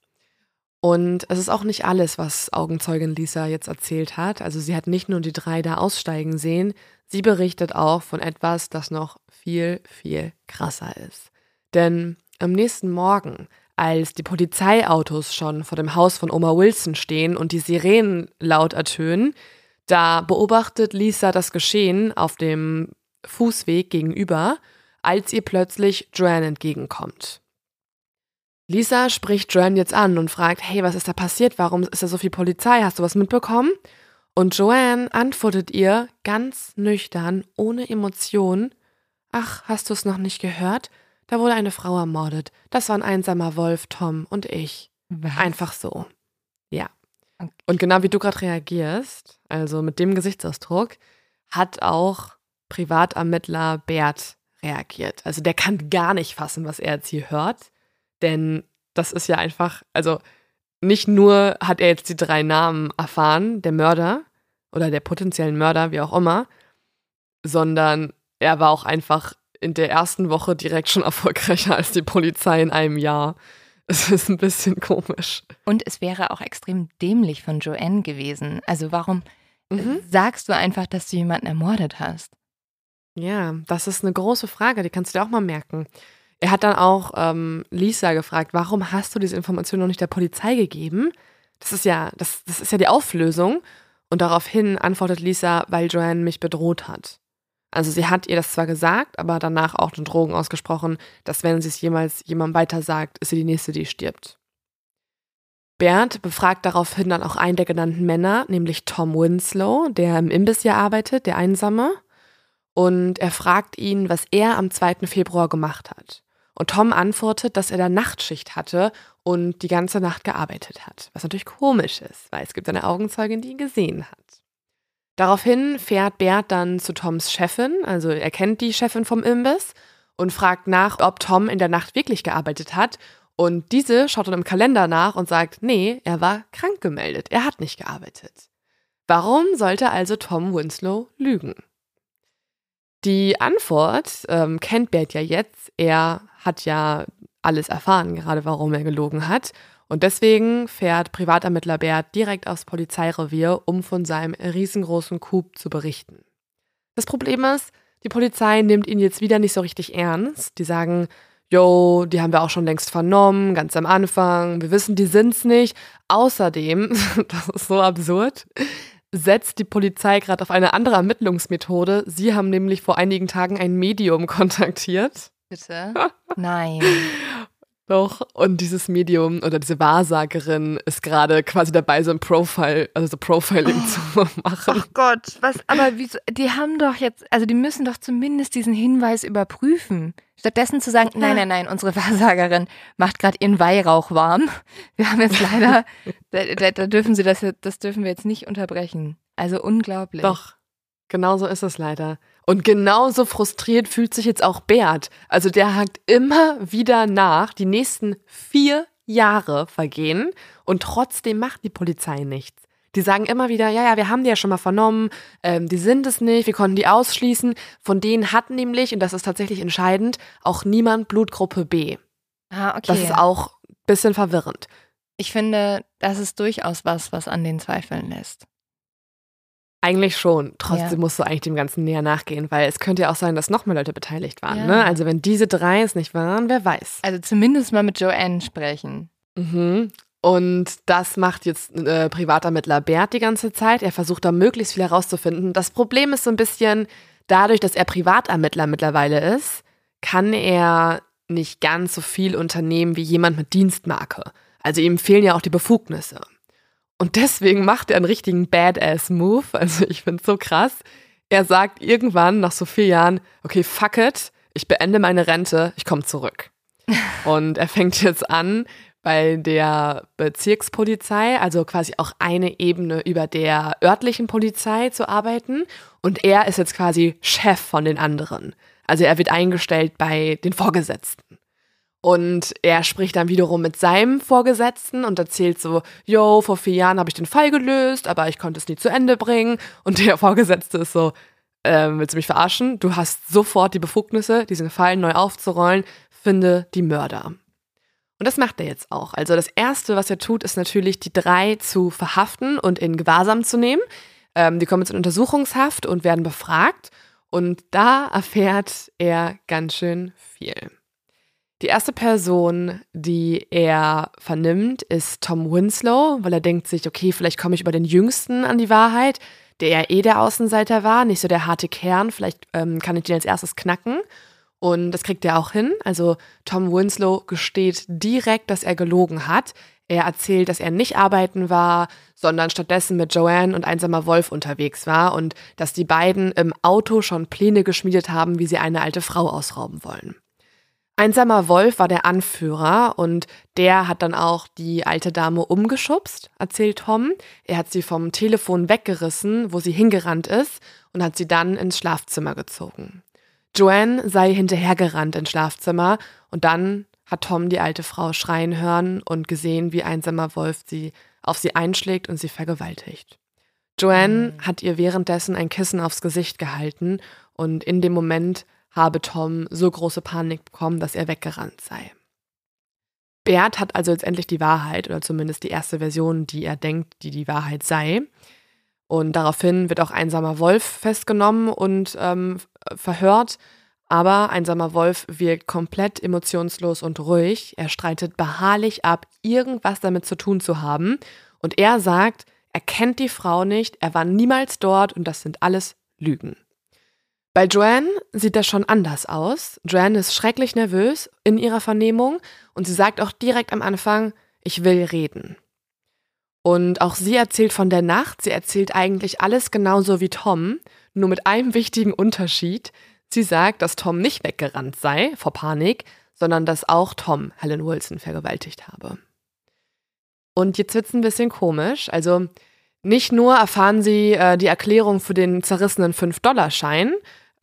Und es ist auch nicht alles, was Augenzeugin Lisa jetzt erzählt hat. Also sie hat nicht nur die drei da aussteigen sehen, sie berichtet auch von etwas, das noch viel, viel krasser ist. Denn am nächsten Morgen, als die Polizeiautos schon vor dem Haus von Oma Wilson stehen und die Sirenen laut ertönen, da beobachtet Lisa das Geschehen auf dem Fußweg gegenüber, als ihr plötzlich Joanne entgegenkommt. Lisa spricht Joanne jetzt an und fragt, hey, was ist da passiert? Warum ist da so viel Polizei? Hast du was mitbekommen? Und Joanne antwortet ihr ganz nüchtern, ohne Emotion, ach, hast du es noch nicht gehört? Da wurde eine Frau ermordet. Das war ein einsamer Wolf, Tom und ich. Was? Einfach so. Ja. Okay. Und genau wie du gerade reagierst, also mit dem Gesichtsausdruck, hat auch Privatermittler Bert reagiert. Also der kann gar nicht fassen, was er jetzt hier hört. Denn das ist ja einfach, also nicht nur hat er jetzt die drei Namen erfahren, der Mörder oder der potenziellen Mörder, wie auch immer, sondern er war auch einfach in der ersten Woche direkt schon erfolgreicher als die Polizei in einem Jahr. Es ist ein bisschen komisch. Und es wäre auch extrem dämlich von Joanne gewesen. Also warum mhm. sagst du einfach, dass du jemanden ermordet hast? Ja, das ist eine große Frage, die kannst du dir auch mal merken. Er hat dann auch ähm, Lisa gefragt, warum hast du diese Information noch nicht der Polizei gegeben? Das ist ja, das, das ist ja die Auflösung. Und daraufhin antwortet Lisa, weil Joanne mich bedroht hat. Also sie hat ihr das zwar gesagt, aber danach auch den Drogen ausgesprochen, dass wenn sie es jemals jemandem weiter sagt, ist sie die nächste, die stirbt. Bernd befragt daraufhin dann auch einen der genannten Männer, nämlich Tom Winslow, der im Imbiss hier arbeitet, der Einsame. Und er fragt ihn, was er am 2. Februar gemacht hat. Und Tom antwortet, dass er da Nachtschicht hatte und die ganze Nacht gearbeitet hat. Was natürlich komisch ist, weil es gibt eine Augenzeugin, die ihn gesehen hat. Daraufhin fährt Bert dann zu Toms Chefin, also er kennt die Chefin vom Imbiss, und fragt nach, ob Tom in der Nacht wirklich gearbeitet hat. Und diese schaut dann im Kalender nach und sagt, nee, er war krank gemeldet, er hat nicht gearbeitet. Warum sollte also Tom Winslow lügen? Die Antwort ähm, kennt Bert ja jetzt. Er hat ja alles erfahren, gerade warum er gelogen hat. Und deswegen fährt Privatermittler Bert direkt aufs Polizeirevier, um von seinem riesengroßen Coup zu berichten. Das Problem ist, die Polizei nimmt ihn jetzt wieder nicht so richtig ernst. Die sagen, yo, die haben wir auch schon längst vernommen, ganz am Anfang. Wir wissen, die sind's nicht. Außerdem, das ist so absurd, setzt die Polizei gerade auf eine andere Ermittlungsmethode. Sie haben nämlich vor einigen Tagen ein Medium kontaktiert. Bitte? Nein. Doch, und dieses Medium oder diese Wahrsagerin ist gerade quasi dabei, so ein Profile, also so Profiling oh. zu machen. Ach Gott, was, aber wieso, die haben doch jetzt, also die müssen doch zumindest diesen Hinweis überprüfen. Stattdessen zu sagen, nein, nein, nein, unsere Wahrsagerin macht gerade ihren Weihrauch warm. Wir haben jetzt leider, da, da, da dürfen sie das, das dürfen wir jetzt nicht unterbrechen. Also unglaublich. Doch, genau so ist es leider. Und genauso frustriert fühlt sich jetzt auch Bert. Also der hakt immer wieder nach. Die nächsten vier Jahre vergehen und trotzdem macht die Polizei nichts. Die sagen immer wieder, ja, ja, wir haben die ja schon mal vernommen, ähm, die sind es nicht, wir konnten die ausschließen. Von denen hat nämlich, und das ist tatsächlich entscheidend, auch niemand Blutgruppe B. Ah, okay. Das ist auch ein bisschen verwirrend. Ich finde, das ist durchaus was, was an den zweifeln lässt. Eigentlich schon. Trotzdem ja. musst du eigentlich dem Ganzen näher nachgehen, weil es könnte ja auch sein, dass noch mehr Leute beteiligt waren. Ja. Ne? Also wenn diese drei es nicht waren, wer weiß. Also zumindest mal mit Joanne sprechen. Mhm. Und das macht jetzt äh, Privatermittler Bert die ganze Zeit. Er versucht da möglichst viel herauszufinden. Das Problem ist so ein bisschen, dadurch, dass er Privatermittler mittlerweile ist, kann er nicht ganz so viel unternehmen wie jemand mit Dienstmarke. Also ihm fehlen ja auch die Befugnisse. Und deswegen macht er einen richtigen Badass-Move. Also ich finde es so krass. Er sagt irgendwann nach so vier Jahren, okay, fuck it, ich beende meine Rente, ich komme zurück. Und er fängt jetzt an, bei der Bezirkspolizei, also quasi auch eine Ebene über der örtlichen Polizei zu arbeiten. Und er ist jetzt quasi Chef von den anderen. Also er wird eingestellt bei den Vorgesetzten. Und er spricht dann wiederum mit seinem Vorgesetzten und erzählt so, yo, vor vier Jahren habe ich den Fall gelöst, aber ich konnte es nie zu Ende bringen. Und der Vorgesetzte ist so, ähm, willst du mich verarschen? Du hast sofort die Befugnisse, diesen Fall neu aufzurollen, finde die Mörder. Und das macht er jetzt auch. Also das Erste, was er tut, ist natürlich, die drei zu verhaften und in Gewahrsam zu nehmen. Ähm, die kommen jetzt in Untersuchungshaft und werden befragt. Und da erfährt er ganz schön viel. Die erste Person, die er vernimmt, ist Tom Winslow, weil er denkt sich, okay, vielleicht komme ich über den Jüngsten an die Wahrheit, der ja eh der Außenseiter war, nicht so der harte Kern, vielleicht ähm, kann ich den als erstes knacken. Und das kriegt er auch hin. Also Tom Winslow gesteht direkt, dass er gelogen hat. Er erzählt, dass er nicht arbeiten war, sondern stattdessen mit Joanne und einsamer Wolf unterwegs war und dass die beiden im Auto schon Pläne geschmiedet haben, wie sie eine alte Frau ausrauben wollen. Einsamer Wolf war der Anführer und der hat dann auch die alte Dame umgeschubst, erzählt Tom. Er hat sie vom Telefon weggerissen, wo sie hingerannt ist, und hat sie dann ins Schlafzimmer gezogen. Joanne sei hinterhergerannt ins Schlafzimmer und dann hat Tom die alte Frau schreien hören und gesehen, wie einsamer Wolf sie auf sie einschlägt und sie vergewaltigt. Joanne mhm. hat ihr währenddessen ein Kissen aufs Gesicht gehalten und in dem Moment habe Tom so große Panik bekommen, dass er weggerannt sei. Bert hat also jetzt endlich die Wahrheit oder zumindest die erste Version, die er denkt, die die Wahrheit sei. Und daraufhin wird auch einsamer Wolf festgenommen und ähm, verhört. Aber einsamer Wolf wirkt komplett emotionslos und ruhig. Er streitet beharrlich ab, irgendwas damit zu tun zu haben. Und er sagt, er kennt die Frau nicht, er war niemals dort und das sind alles Lügen. Bei Joanne sieht das schon anders aus. Joanne ist schrecklich nervös in ihrer Vernehmung und sie sagt auch direkt am Anfang, ich will reden. Und auch sie erzählt von der Nacht. Sie erzählt eigentlich alles genauso wie Tom, nur mit einem wichtigen Unterschied. Sie sagt, dass Tom nicht weggerannt sei vor Panik, sondern dass auch Tom Helen Wilson vergewaltigt habe. Und jetzt wird es ein bisschen komisch. Also nicht nur erfahren sie äh, die Erklärung für den zerrissenen 5-Dollar-Schein,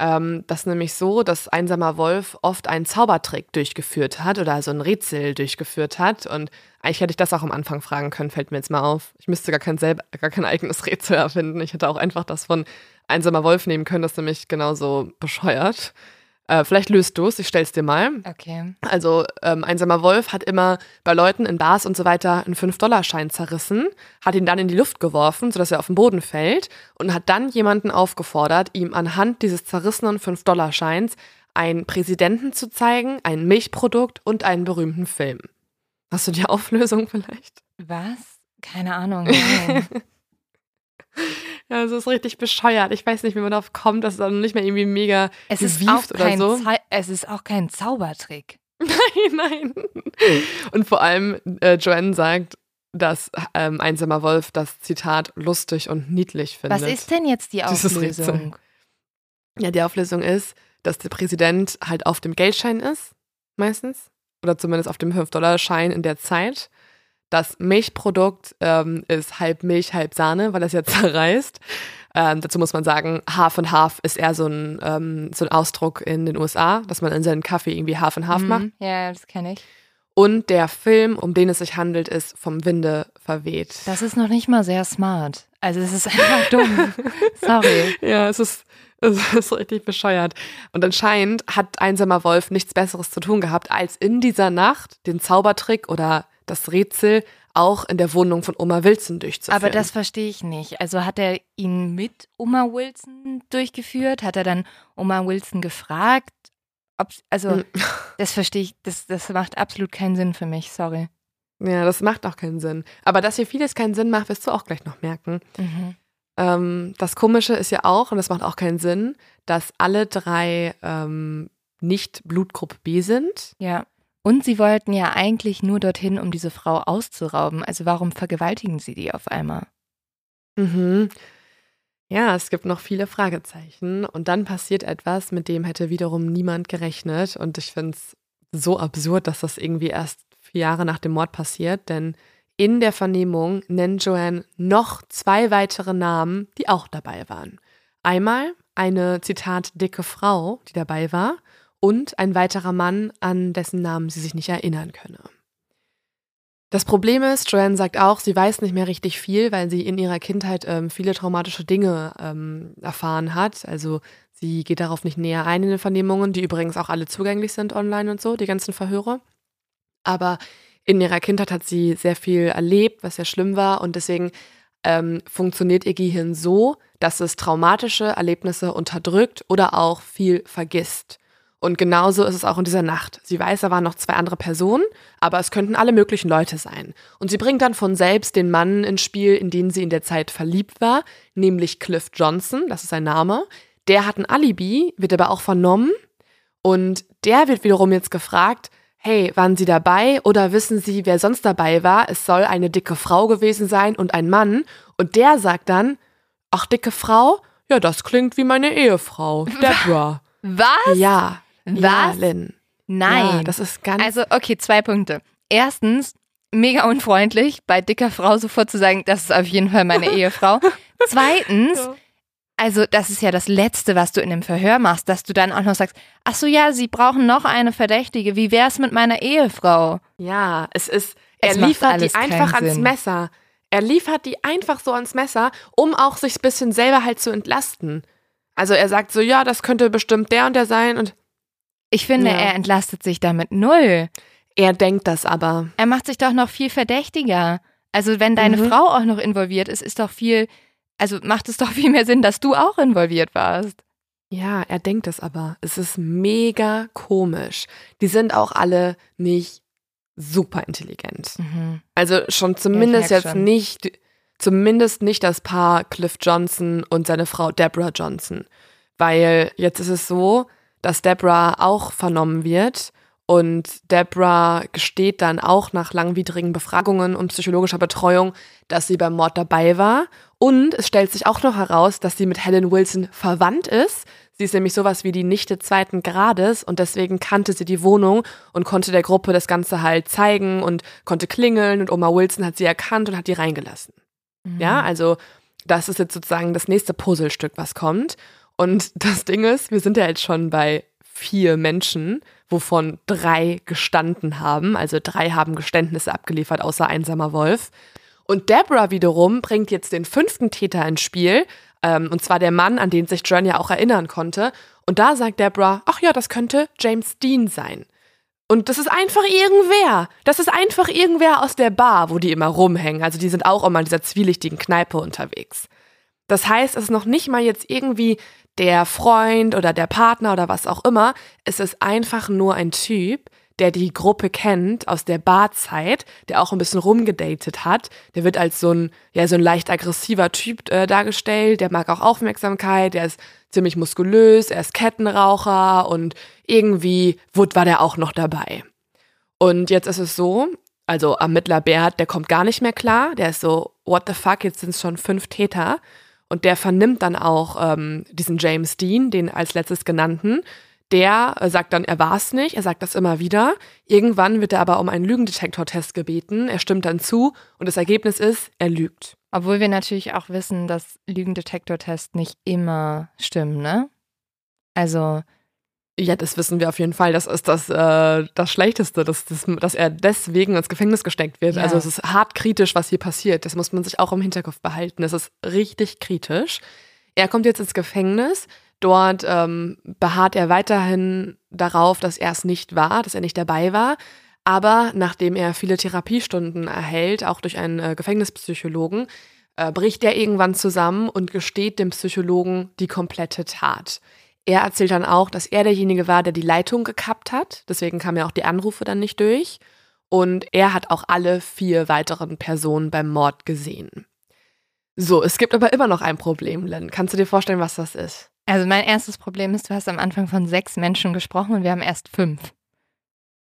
ähm, das nämlich so, dass einsamer Wolf oft einen Zaubertrick durchgeführt hat oder so ein Rätsel durchgeführt hat. Und eigentlich hätte ich das auch am Anfang fragen können, fällt mir jetzt mal auf. Ich müsste gar kein, selber, gar kein eigenes Rätsel erfinden. Ich hätte auch einfach das von einsamer Wolf nehmen können, das ist nämlich genauso bescheuert. Äh, vielleicht löst du es, ich stell's dir mal. Okay. Also, ähm, einsamer Wolf hat immer bei Leuten in Bars und so weiter einen 5-Dollar-Schein zerrissen, hat ihn dann in die Luft geworfen, sodass er auf den Boden fällt und hat dann jemanden aufgefordert, ihm anhand dieses zerrissenen 5-Dollar-Scheins einen Präsidenten zu zeigen, ein Milchprodukt und einen berühmten Film. Hast du die Auflösung vielleicht? Was? Keine Ahnung. Es ist richtig bescheuert. Ich weiß nicht, wie man darauf kommt, dass es dann nicht mehr irgendwie mega es ist auch oder so. Zau es ist auch kein Zaubertrick. Nein, nein. Und vor allem, äh, Joanne sagt, dass ähm, Einsamer Wolf das Zitat lustig und niedlich findet. Was ist denn jetzt die Auflösung? Ja, die Auflösung ist, dass der Präsident halt auf dem Geldschein ist, meistens. Oder zumindest auf dem 5-Dollar-Schein in der Zeit. Das Milchprodukt ähm, ist halb Milch, halb Sahne, weil das ja zerreißt. Ähm, dazu muss man sagen, Half and Half ist eher so ein, ähm, so ein Ausdruck in den USA, dass man in seinen Kaffee irgendwie Half and Half mhm. macht. Ja, das kenne ich. Und der Film, um den es sich handelt, ist vom Winde verweht. Das ist noch nicht mal sehr smart. Also es ist einfach dumm. Sorry. Ja, es ist, es ist richtig bescheuert. Und anscheinend hat Einsamer Wolf nichts Besseres zu tun gehabt, als in dieser Nacht den Zaubertrick oder das Rätsel auch in der Wohnung von Oma Wilson durchzuführen. Aber das verstehe ich nicht. Also hat er ihn mit Oma Wilson durchgeführt? Hat er dann Oma Wilson gefragt? Ob, also, hm. das verstehe ich, das, das macht absolut keinen Sinn für mich, sorry. Ja, das macht auch keinen Sinn. Aber dass hier vieles keinen Sinn macht, wirst du auch gleich noch merken. Mhm. Ähm, das Komische ist ja auch, und das macht auch keinen Sinn, dass alle drei ähm, nicht Blutgruppe B sind. Ja. Und sie wollten ja eigentlich nur dorthin, um diese Frau auszurauben. Also warum vergewaltigen sie die auf einmal? Mhm. Ja, es gibt noch viele Fragezeichen. Und dann passiert etwas, mit dem hätte wiederum niemand gerechnet. Und ich finde es so absurd, dass das irgendwie erst vier Jahre nach dem Mord passiert. Denn in der Vernehmung nennt Joanne noch zwei weitere Namen, die auch dabei waren. Einmal eine, Zitat, dicke Frau, die dabei war, und ein weiterer Mann, an dessen Namen sie sich nicht erinnern könne. Das Problem ist, Joanne sagt auch, sie weiß nicht mehr richtig viel, weil sie in ihrer Kindheit ähm, viele traumatische Dinge ähm, erfahren hat. Also sie geht darauf nicht näher ein in den Vernehmungen, die übrigens auch alle zugänglich sind online und so, die ganzen Verhöre. Aber in ihrer Kindheit hat sie sehr viel erlebt, was sehr schlimm war und deswegen ähm, funktioniert ihr Gehirn so, dass es traumatische Erlebnisse unterdrückt oder auch viel vergisst. Und genauso ist es auch in dieser Nacht. Sie weiß, da waren noch zwei andere Personen, aber es könnten alle möglichen Leute sein. Und sie bringt dann von selbst den Mann ins Spiel, in den sie in der Zeit verliebt war, nämlich Cliff Johnson, das ist sein Name. Der hat ein Alibi, wird aber auch vernommen. Und der wird wiederum jetzt gefragt, hey, waren Sie dabei oder wissen Sie, wer sonst dabei war? Es soll eine dicke Frau gewesen sein und ein Mann. Und der sagt dann, ach, dicke Frau? Ja, das klingt wie meine Ehefrau, Deborah. Was? Ja. Was? Ja. Nein. Ja, das ist ganz. Also, okay, zwei Punkte. Erstens, mega unfreundlich, bei dicker Frau sofort zu sagen, das ist auf jeden Fall meine Ehefrau. Zweitens, Ja. also das ist ja das Letzte, was du in dem Verhör machst, dass du dann auch noch sagst, ach so ja, sie brauchen noch eine Verdächtige. Wie wär's mit meiner Ehefrau? Ja, es ist, er Es liefert die einfach ans Sinn. Messer. Er liefert die einfach so ans Messer, um auch sich ein bisschen selber halt zu entlasten. Also er sagt so, ja, das könnte bestimmt der und der sein und Ich finde, Ja. er entlastet sich damit null. er denkt das aber. Er macht sich doch noch viel verdächtiger. Also wenn deine Mhm. Frau auch noch involviert ist, ist doch viel, also macht es doch viel mehr Sinn, dass du auch involviert warst. Ja, er denkt es aber. Es ist mega komisch. Die sind auch alle nicht super intelligent. Mhm. Also schon zumindest jetzt schon. nicht, zumindest nicht das Paar Cliff Johnson und seine Frau Deborah Johnson. Weil jetzt ist es so, dass Deborah auch vernommen wird und Deborah gesteht dann auch nach langwidrigen Befragungen und psychologischer Betreuung, dass sie beim Mord dabei war. Und es stellt sich auch noch heraus, dass sie mit Helen Wilson verwandt ist. Sie ist nämlich sowas wie die Nichte zweiten Grades und deswegen kannte sie die Wohnung und konnte der Gruppe das Ganze halt zeigen und konnte klingeln und Oma Wilson hat sie erkannt und hat die reingelassen. Ja, also das ist jetzt sozusagen das nächste Puzzlestück, was kommt. Und das Ding ist, wir sind ja jetzt schon bei vier Menschen, wovon drei gestanden haben. Also drei haben Geständnisse abgeliefert, außer einsamer Wolf. Und Deborah wiederum bringt jetzt den fünften Täter ins Spiel, ähm, und zwar der Mann, an den sich John ja auch erinnern konnte. Und da sagt Deborah, ach ja, das könnte James Dean sein. Und das ist einfach irgendwer. Das ist einfach irgendwer aus der Bar, wo die immer rumhängen. Also die sind auch immer in dieser zwielichtigen Kneipe unterwegs. Das heißt, es ist noch nicht mal jetzt irgendwie der Freund oder der Partner oder was auch immer. Es ist einfach nur ein Typ, der die Gruppe kennt aus der Barzeit, der auch ein bisschen rumgedatet hat. Der wird als so ein, ja, so ein leicht aggressiver Typ äh, dargestellt. Der mag auch Aufmerksamkeit. Der ist ziemlich muskulös. Er ist Kettenraucher und irgendwie Wood war der auch noch dabei. Und jetzt ist es so, also Ermittler Bert, der kommt gar nicht mehr klar. Der ist so, what the fuck, jetzt sind es schon fünf Täter. Und der vernimmt dann auch ähm, diesen James Dean, den als letztes genannten. Der äh, sagt dann, er war es nicht, er sagt das immer wieder. Irgendwann wird er aber um einen Lügendetektortest gebeten. Er stimmt dann zu und das Ergebnis ist, er lügt. Obwohl wir natürlich auch wissen, dass Lügendetektortests nicht immer stimmen, ne? Also, Ja, das wissen wir auf jeden Fall. Das ist das, äh, das Schlechteste, dass, dass, dass er deswegen ins Gefängnis gesteckt wird. Ja. Also es ist hart kritisch, was hier passiert. Das muss man sich auch im Hinterkopf behalten. Das ist richtig kritisch. Er kommt jetzt ins Gefängnis. Dort ähm, beharrt er weiterhin darauf, dass er es nicht war, dass er nicht dabei war. Aber nachdem er viele Therapiestunden erhält, auch durch einen äh, Gefängnispsychologen, äh, bricht er irgendwann zusammen und gesteht dem Psychologen die komplette Tat. Er erzählt dann auch, dass er derjenige war, der die Leitung gekappt hat. Deswegen kamen ja auch die Anrufe dann nicht durch. Und er hat auch alle vier weiteren Personen beim Mord gesehen. So, es gibt aber immer noch ein Problem, Lynn. Kannst du dir vorstellen, was das ist? also mein erstes Problem ist, du hast am Anfang von sechs Menschen gesprochen und wir haben erst fünf.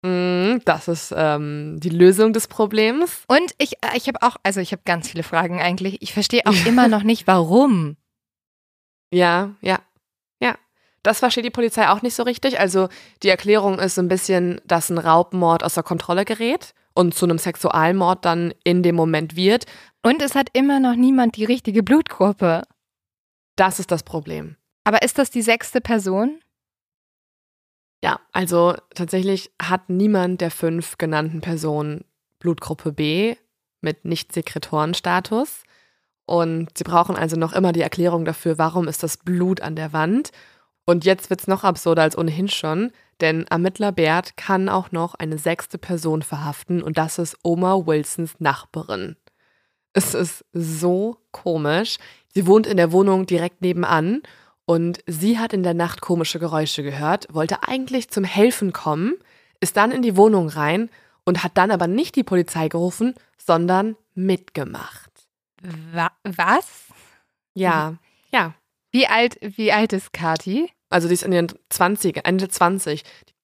Mm, das ist ähm, die Lösung des Problems. Und ich, äh, ich habe auch, also ich habe ganz viele Fragen eigentlich. Ich verstehe auch immer noch nicht, warum. Ja, ja. Das versteht die Polizei auch nicht so richtig. Also die Erklärung ist so ein bisschen, dass ein Raubmord außer Kontrolle gerät und zu einem Sexualmord dann in dem Moment wird. Und es hat immer noch niemand die richtige Blutgruppe. Das ist das Problem. Aber ist das die sechste Person? Ja, also tatsächlich hat niemand der fünf genannten Personen Blutgruppe B mit Nicht-Sekretorenstatus. Und sie brauchen also noch immer die Erklärung dafür, warum ist das Blut an der Wand. Und jetzt wird es noch absurder als ohnehin schon, denn Ermittler Bert kann auch noch eine sechste Person verhaften und das ist Oma Wilsons Nachbarin. Es ist so komisch. Sie wohnt in der Wohnung direkt nebenan und sie hat in der Nacht komische Geräusche gehört, wollte eigentlich zum Helfen kommen, ist dann in die Wohnung rein und hat dann aber nicht die Polizei gerufen, sondern mitgemacht. Wa was? Ja, ja. Wie alt, wie alt ist Kati? Also die ist in den 20, Ende 20.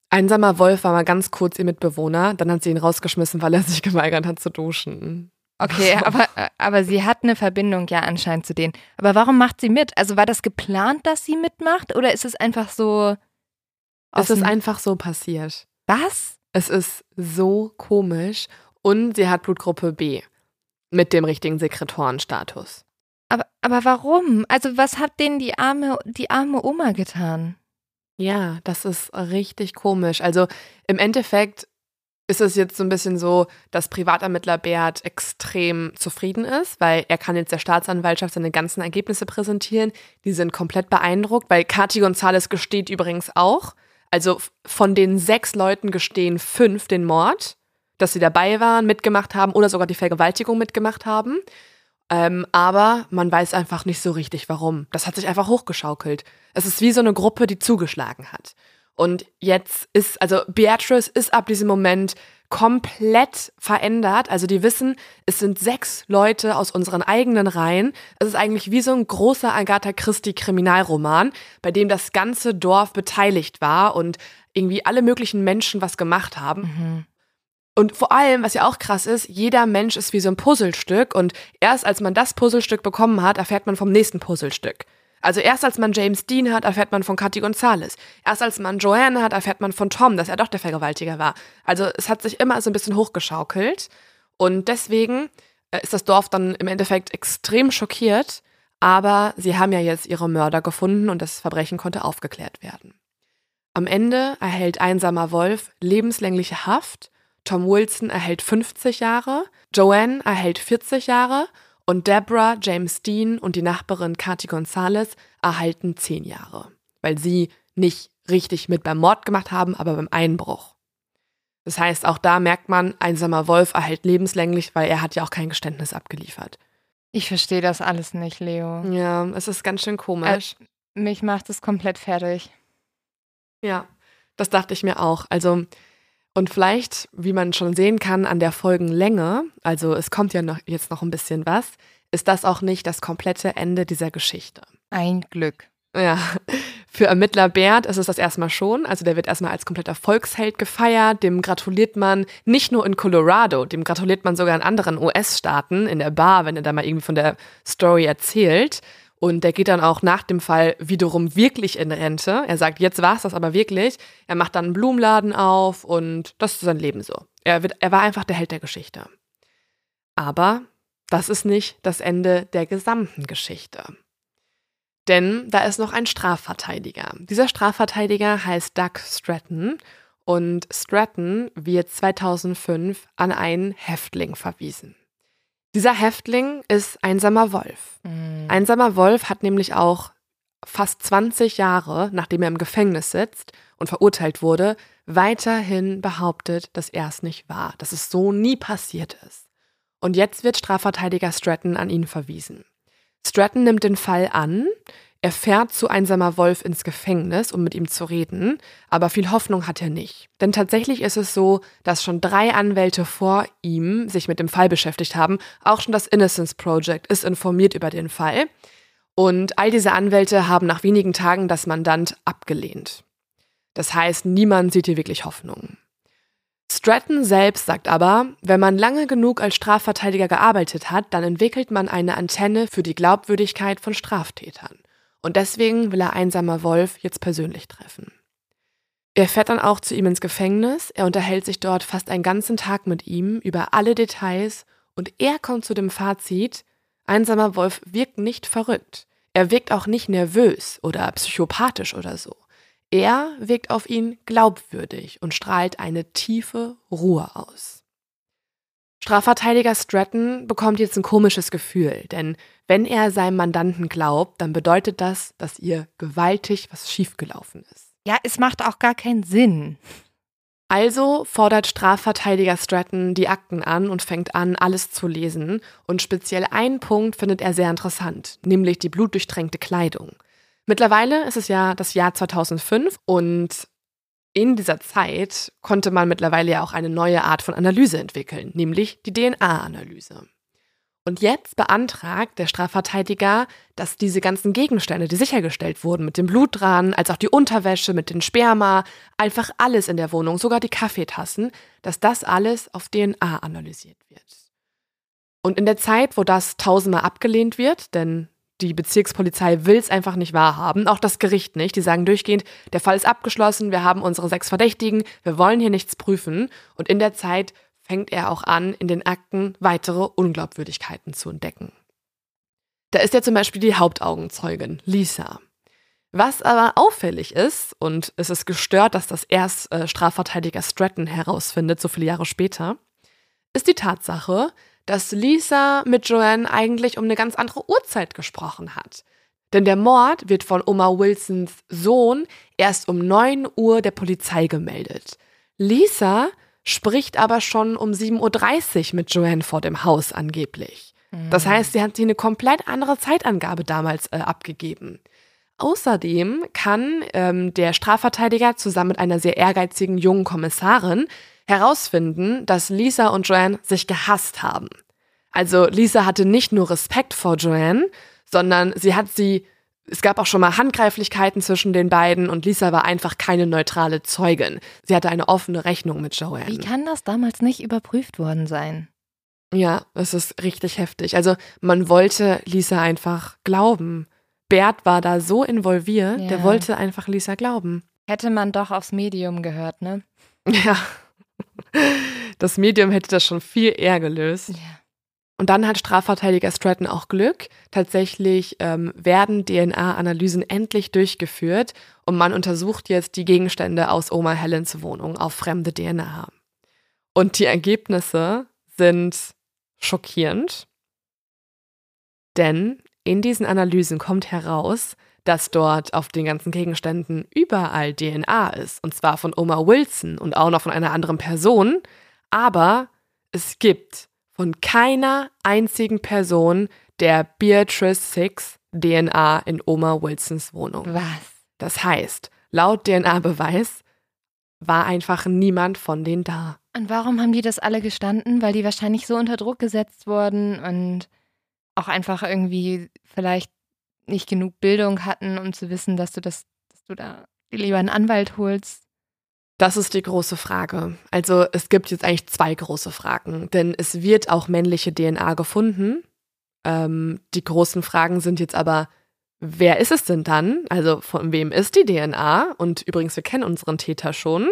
Einsamer Wolf war mal ganz kurz ihr Mitbewohner, dann hat sie ihn rausgeschmissen, weil er sich geweigert hat zu duschen. Okay, aber, aber sie hat eine Verbindung ja anscheinend zu denen. Aber warum macht sie mit? Also war das geplant, dass sie mitmacht oder ist es einfach so? Es ist einfach so passiert. Was? Es ist so komisch und sie hat Blutgruppe B mit dem richtigen Sekretorenstatus. Aber, aber warum? Also was hat denen die arme, die arme Oma getan? Ja, das ist richtig komisch. Also im Endeffekt ist es jetzt so ein bisschen so, dass Privatermittler Bert extrem zufrieden ist, weil er kann jetzt der Staatsanwaltschaft seine ganzen Ergebnisse präsentieren. Die sind komplett beeindruckt, weil Kathi González gesteht übrigens auch. Also von den sechs Leuten gestehen fünf den Mord, dass sie dabei waren, mitgemacht haben oder sogar die Vergewaltigung mitgemacht haben. Ähm, aber man weiß einfach nicht so richtig warum. Das hat sich einfach hochgeschaukelt. Es ist wie so eine Gruppe, die zugeschlagen hat. Und jetzt ist, also Beatrice ist ab diesem Moment komplett verändert. Also die wissen, es sind sechs Leute aus unseren eigenen Reihen. Es ist eigentlich wie so ein großer Agatha Christie Kriminalroman, bei dem das ganze Dorf beteiligt war und irgendwie alle möglichen Menschen was gemacht haben. Mhm. Und vor allem, was ja auch krass ist, jeder Mensch ist wie so ein Puzzlestück und erst als man das Puzzlestück bekommen hat, erfährt man vom nächsten Puzzlestück. Also erst als man James Dean hat, erfährt man von Cathy Gonzalez. Erst als man Joanne hat, erfährt man von Tom, dass er doch der Vergewaltiger war. Also es hat sich immer so ein bisschen hochgeschaukelt. Und deswegen äh, ist das Dorf dann im Endeffekt extrem schockiert. Aber sie haben ja jetzt ihre Mörder gefunden und das Verbrechen konnte aufgeklärt werden. Am Ende erhält einsamer Wolf lebenslängliche Haft. Tom Wilson erhält 50 Jahre. Joanne erhält 40 Jahre und Deborah, James Dean und die Nachbarin Cathy Gonzalez erhalten zehn Jahre, weil sie nicht richtig mit beim Mord gemacht haben, aber beim Einbruch. Das heißt, auch da merkt man, einsamer Wolf erhält lebenslänglich, weil er hat ja auch kein Geständnis abgeliefert. Ich verstehe das alles nicht, Leo. Ja, es ist ganz schön komisch. Äh, mich macht es komplett fertig. Ja, das dachte ich mir auch. Also und vielleicht, wie man schon sehen kann an der Folgenlänge, also es kommt ja noch, jetzt noch ein bisschen was, ist das auch nicht das komplette Ende dieser Geschichte. Ein Glück. Ja, für Ermittler Bert ist es das erstmal schon. Also der wird erstmal als kompletter Volksheld gefeiert. Dem gratuliert man nicht nur in Colorado, dem gratuliert man sogar in anderen US-Staaten in der Bar, wenn er da mal irgendwie von der Story erzählt. Und der geht dann auch nach dem Fall wiederum wirklich in Rente. Er sagt, jetzt war es das aber wirklich. Er macht dann einen Blumenladen auf und das ist sein Leben so. Er, wird, er war einfach der Held der Geschichte. Aber das ist nicht das Ende der gesamten Geschichte. Denn da ist noch ein Strafverteidiger. Dieser Strafverteidiger heißt Doug Stratton und Stratton wird 2005 an einen Häftling verwiesen. Dieser Häftling ist Einsamer Wolf. Mhm. Einsamer Wolf hat nämlich auch fast 20 Jahre, nachdem er im Gefängnis sitzt und verurteilt wurde, weiterhin behauptet, dass er es nicht war, dass es so nie passiert ist. Und jetzt wird Strafverteidiger Stratton an ihn verwiesen. Stratton nimmt den Fall an, er fährt zu einsamer Wolf ins Gefängnis, um mit ihm zu reden, aber viel Hoffnung hat er nicht. Denn tatsächlich ist es so, dass schon drei Anwälte vor ihm sich mit dem Fall beschäftigt haben. Auch schon das Innocence Project ist informiert über den Fall. Und all diese Anwälte haben nach wenigen Tagen das Mandant abgelehnt. Das heißt, niemand sieht hier wirklich Hoffnung. Stratton selbst sagt aber, wenn man lange genug als Strafverteidiger gearbeitet hat, dann entwickelt man eine Antenne für die Glaubwürdigkeit von Straftätern. Und deswegen will er Einsamer Wolf jetzt persönlich treffen. Er fährt dann auch zu ihm ins Gefängnis, er unterhält sich dort fast einen ganzen Tag mit ihm über alle Details und er kommt zu dem Fazit, Einsamer Wolf wirkt nicht verrückt. Er wirkt auch nicht nervös oder psychopathisch oder so. Er wirkt auf ihn glaubwürdig und strahlt eine tiefe Ruhe aus. Strafverteidiger Stratton bekommt jetzt ein komisches Gefühl, denn wenn er seinem Mandanten glaubt, dann bedeutet das, dass ihr gewaltig was schiefgelaufen ist. Ja, es macht auch gar keinen Sinn. Also fordert Strafverteidiger Stratton die Akten an und fängt an, alles zu lesen. Und speziell einen Punkt findet er sehr interessant, nämlich die blutdurchtränkte Kleidung. Mittlerweile ist es ja das Jahr 2005 und in dieser Zeit konnte man mittlerweile ja auch eine neue Art von Analyse entwickeln, nämlich die DNA-Analyse. Und jetzt beantragt der Strafverteidiger, dass diese ganzen Gegenstände, die sichergestellt wurden, mit dem Blut dran, als auch die Unterwäsche, mit den Sperma, einfach alles in der Wohnung, sogar die Kaffeetassen, dass das alles auf DNA analysiert wird. Und in der Zeit, wo das tausendmal abgelehnt wird, denn die Bezirkspolizei will es einfach nicht wahrhaben, auch das Gericht nicht. Die sagen durchgehend, der Fall ist abgeschlossen, wir haben unsere sechs Verdächtigen, wir wollen hier nichts prüfen. Und in der Zeit fängt er auch an, in den Akten weitere Unglaubwürdigkeiten zu entdecken. Da ist ja zum Beispiel die Hauptaugenzeugin, Lisa. Was aber auffällig ist, und es ist gestört, dass das erst äh, Strafverteidiger Stratton herausfindet, so viele Jahre später, ist die Tatsache, dass Lisa mit Joanne eigentlich um eine ganz andere Uhrzeit gesprochen hat. Denn der Mord wird von Oma Wilsons Sohn erst um 9 Uhr der Polizei gemeldet. Lisa spricht aber schon um 7.30 Uhr mit Joanne vor dem Haus angeblich. Das mhm. heißt, sie hat sie eine komplett andere Zeitangabe damals äh, abgegeben. Außerdem kann ähm, der Strafverteidiger zusammen mit einer sehr ehrgeizigen jungen Kommissarin herausfinden, dass Lisa und Joanne sich gehasst haben. Also Lisa hatte nicht nur Respekt vor Joanne, sondern sie hat sie, es gab auch schon mal Handgreiflichkeiten zwischen den beiden und Lisa war einfach keine neutrale Zeugin. Sie hatte eine offene Rechnung mit Joanne. Wie kann das damals nicht überprüft worden sein? Ja, es ist richtig heftig. Also man wollte Lisa einfach glauben. Bert war da so involviert, ja. der wollte einfach Lisa glauben. Hätte man doch aufs Medium gehört, ne? Ja. Das Medium hätte das schon viel eher gelöst. Ja. Und dann hat Strafverteidiger Stratton auch Glück. Tatsächlich ähm, werden DNA-Analysen endlich durchgeführt und man untersucht jetzt die Gegenstände aus Oma Helens Wohnung auf fremde DNA. Und die Ergebnisse sind schockierend, denn in diesen Analysen kommt heraus, dass dort auf den ganzen Gegenständen überall DNA ist. Und zwar von Oma Wilson und auch noch von einer anderen Person. Aber es gibt von keiner einzigen Person der Beatrice Six DNA in Oma Wilsons Wohnung. Was? Das heißt, laut DNA-Beweis war einfach niemand von denen da. Und warum haben die das alle gestanden? Weil die wahrscheinlich so unter Druck gesetzt wurden und auch einfach irgendwie vielleicht nicht genug Bildung hatten, um zu wissen, dass du das, dass du da lieber einen Anwalt holst. Das ist die große Frage. Also es gibt jetzt eigentlich zwei große Fragen, denn es wird auch männliche DNA gefunden. Ähm, die großen Fragen sind jetzt aber, wer ist es denn dann? Also von wem ist die DNA? Und übrigens, wir kennen unseren Täter schon.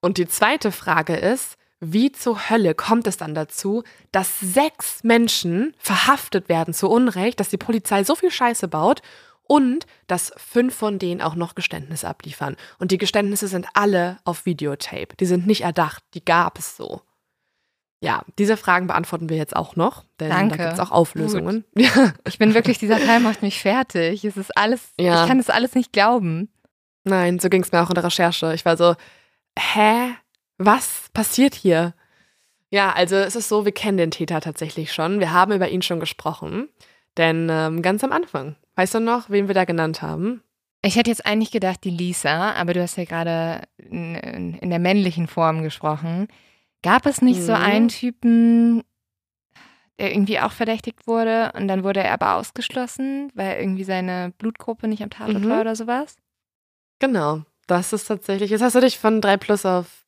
Und die zweite Frage ist, wie zur Hölle kommt es dann dazu, dass sechs Menschen verhaftet werden zu Unrecht, dass die Polizei so viel Scheiße baut und dass fünf von denen auch noch Geständnisse abliefern. Und die Geständnisse sind alle auf Videotape. Die sind nicht erdacht, die gab es so. Ja, diese Fragen beantworten wir jetzt auch noch, denn Danke. da gibt es auch Auflösungen. Ich bin wirklich, dieser Teil macht mich fertig. Es ist alles, ja. ich kann es alles nicht glauben. Nein, so ging es mir auch in der Recherche. Ich war so, hä? Was passiert hier? Ja, also es ist so, wir kennen den Täter tatsächlich schon. Wir haben über ihn schon gesprochen. Denn ähm, ganz am Anfang, weißt du noch, wen wir da genannt haben? Ich hätte jetzt eigentlich gedacht, die Lisa, aber du hast ja gerade in, in, der männlichen Form gesprochen. Gab es nicht mhm. so einen Typen, der irgendwie auch verdächtigt wurde und dann wurde er aber ausgeschlossen, weil irgendwie seine Blutgruppe nicht am Tatort mhm. war oder sowas? Genau, das ist tatsächlich. Jetzt hast du dich von 3 Plus auf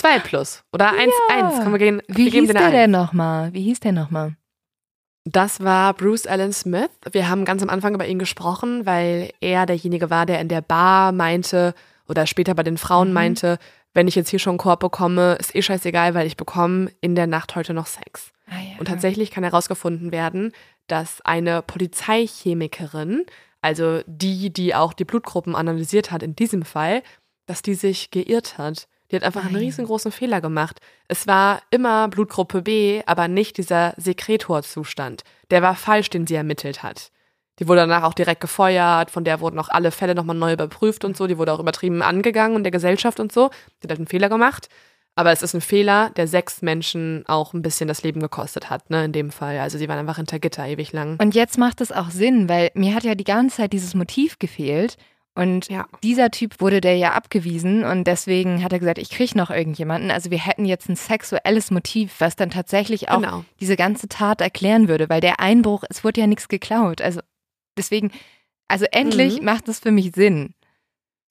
Zwei plus oder eins, Ja. eins. Komm, wir gehen, Wie wir hieß dir der denn nochmal? Wie hieß der nochmal? Das war Bruce Allen Smith. Wir haben ganz am Anfang über ihn gesprochen, weil er derjenige war, der in der Bar meinte oder später bei den Frauen Mhm. meinte, wenn ich jetzt hier schon einen Korb bekomme, ist eh scheißegal, weil ich bekomme in der Nacht heute noch Sex. Ah, ja. Und tatsächlich kann herausgefunden werden, dass eine Polizeichemikerin, also die, die auch die Blutgruppen analysiert hat in diesem Fall, dass die sich geirrt hat. Die hat einfach einen Nein. riesengroßen Fehler gemacht. Es war immer Blutgruppe B, aber nicht dieser Sekretorzustand. Der war falsch, den sie ermittelt hat. Die wurde danach auch direkt gefeuert, von der wurden auch alle Fälle nochmal neu überprüft und so. Die wurde auch übertrieben angegangen in der Gesellschaft und so. Die hat halt einen Fehler gemacht. Aber es ist ein Fehler, der sechs Menschen auch ein bisschen das Leben gekostet hat, ne, in dem Fall. Also sie waren einfach hinter Gitter ewig lang. Und jetzt macht es auch Sinn, weil mir hat ja die ganze Zeit dieses Motiv gefehlt. Und Ja. dieser Typ wurde der ja abgewiesen und deswegen hat er gesagt, ich kriege noch irgendjemanden. Also wir hätten jetzt ein sexuelles Motiv, was dann tatsächlich auch Genau. diese ganze Tat erklären würde, weil der Einbruch, es wurde ja nichts geklaut. Also deswegen, also endlich Mhm. macht es für mich Sinn.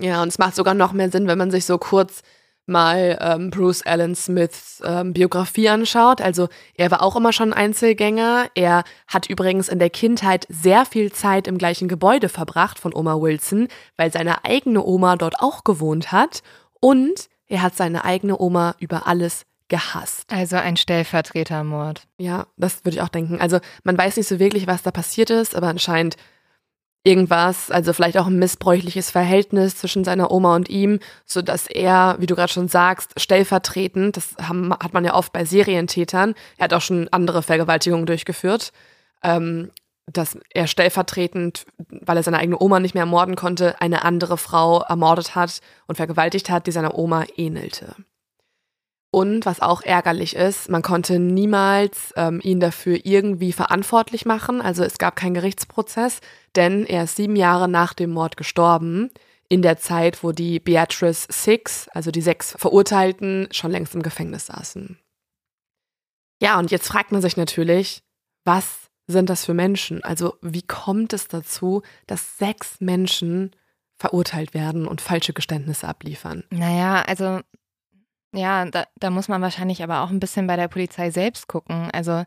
Ja, und es macht sogar noch mehr Sinn, wenn man sich so kurz mal ähm, Bruce Allen Smiths ähm, Biografie anschaut. Also er war auch immer schon Einzelgänger. Er hat übrigens in der Kindheit sehr viel Zeit im gleichen Gebäude verbracht von Oma Wilson, weil seine eigene Oma dort auch gewohnt hat. Und er hat seine eigene Oma über alles gehasst. Also ein Stellvertretermord. Ja, das würde ich auch denken. Also man weiß nicht so wirklich, was da passiert ist, aber anscheinend irgendwas, also vielleicht auch ein missbräuchliches Verhältnis zwischen seiner Oma und ihm, so dass er, wie du gerade schon sagst, stellvertretend, das haben, hat man ja oft bei Serientätern, er hat auch schon andere Vergewaltigungen durchgeführt, ähm, dass er stellvertretend, weil er seine eigene Oma nicht mehr ermorden konnte, eine andere Frau ermordet hat und vergewaltigt hat, die seiner Oma ähnelte. Und was auch ärgerlich ist, man konnte niemals ähm, ihn dafür irgendwie verantwortlich machen. Also es gab keinen Gerichtsprozess, denn er ist sieben Jahre nach dem Mord gestorben, in der Zeit, wo die Beatrice Six, also die sechs Verurteilten, schon längst im Gefängnis saßen. Ja, und jetzt fragt man sich natürlich, was sind das für Menschen? Also wie kommt es dazu, dass sechs Menschen verurteilt werden und falsche Geständnisse abliefern? Naja, also ja, da, da muss man wahrscheinlich aber auch ein bisschen bei der Polizei selbst gucken. Also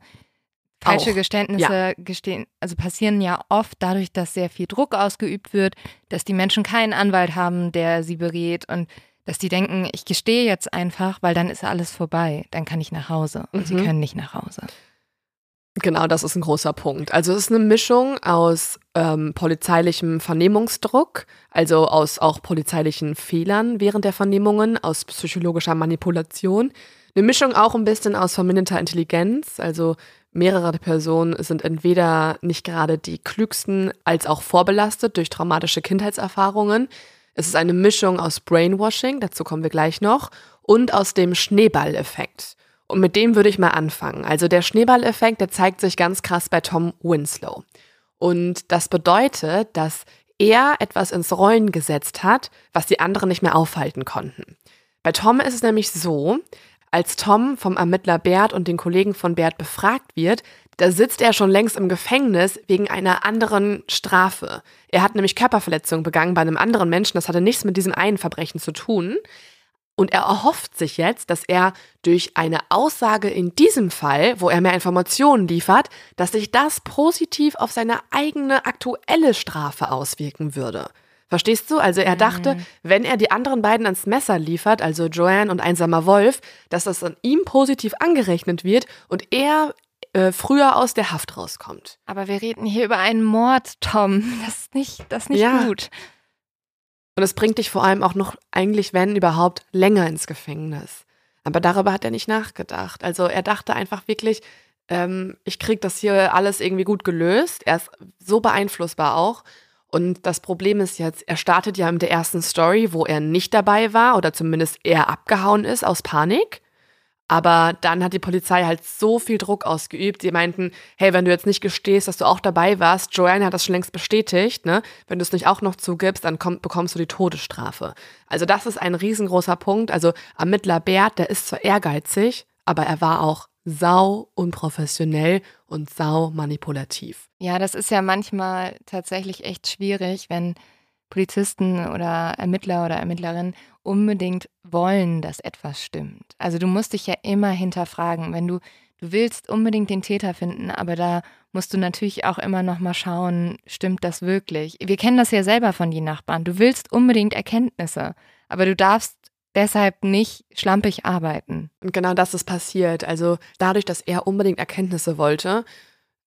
falsche Auch, Geständnisse gestehen, also passieren ja oft dadurch, dass sehr viel Druck ausgeübt wird, dass die Menschen keinen Anwalt haben, der sie berät und dass die denken, ich gestehe jetzt einfach, weil dann ist alles vorbei, dann kann ich nach Hause und sie Mhm. können nicht nach Hause. Genau, das ist ein großer Punkt. Also es ist eine Mischung aus ähm, polizeilichem Vernehmungsdruck, also aus auch polizeilichen Fehlern während der Vernehmungen, aus psychologischer Manipulation. Eine Mischung auch ein bisschen aus verminderter Intelligenz, also mehrere Personen sind entweder nicht gerade die klügsten, als auch vorbelastet durch traumatische Kindheitserfahrungen. Es ist eine Mischung aus Brainwashing, dazu kommen wir gleich noch, und aus dem Schneeballeffekt. Und mit dem würde ich mal anfangen. Also der Schneeballeffekt, der zeigt sich ganz krass bei Tom Winslow. Und das bedeutet, dass er etwas ins Rollen gesetzt hat, was die anderen nicht mehr aufhalten konnten. Bei Tom ist es nämlich so, als Tom vom Ermittler Bert und den Kollegen von Bert befragt wird, da sitzt er schon längst im Gefängnis wegen einer anderen Strafe. Er hat nämlich Körperverletzung begangen bei einem anderen Menschen, das hatte nichts mit diesem einen Verbrechen zu tun. Und er erhofft sich jetzt, dass er durch eine Aussage in diesem Fall, wo er mehr Informationen liefert, dass sich das positiv auf seine eigene aktuelle Strafe auswirken würde. Verstehst du? Also er dachte, wenn er die anderen beiden ans Messer liefert, also Joanne und einsamer Wolf, dass das an ihm positiv angerechnet wird und er äh, früher aus der Haft rauskommt. Aber wir reden hier über einen Mord, Tom. Das ist nicht, das ist nicht Ja. gut. Und es bringt dich vor allem auch noch eigentlich, wenn überhaupt, länger ins Gefängnis. Aber darüber hat er nicht nachgedacht. Also er dachte einfach wirklich, ähm, ich krieg das hier alles irgendwie gut gelöst. Er ist so beeinflussbar auch. Und das Problem ist jetzt, er startet ja mit der ersten Story, wo er nicht dabei war oder zumindest eher abgehauen ist aus Panik. Aber dann hat die Polizei halt so viel Druck ausgeübt. Die meinten, hey, wenn du jetzt nicht gestehst, dass du auch dabei warst, Joanne hat das schon längst bestätigt, ne? Wenn du es nicht auch noch zugibst, dann komm, bekommst du die Todesstrafe. Also das ist ein riesengroßer Punkt. Also Ermittler Bert, der ist zwar ehrgeizig, aber er war auch sau unprofessionell und sau manipulativ. Ja, das ist ja manchmal tatsächlich echt schwierig, wenn Polizisten oder Ermittler oder Ermittlerinnen unbedingt wollen, dass etwas stimmt. Also du musst dich ja immer hinterfragen, wenn du du willst unbedingt den Täter finden, aber da musst du natürlich auch immer noch mal schauen, stimmt das wirklich? Wir kennen das ja selber von den Nachbarn. Du willst unbedingt Erkenntnisse, aber du darfst deshalb nicht schlampig arbeiten. Und genau das ist passiert. Also dadurch, dass er unbedingt Erkenntnisse wollte,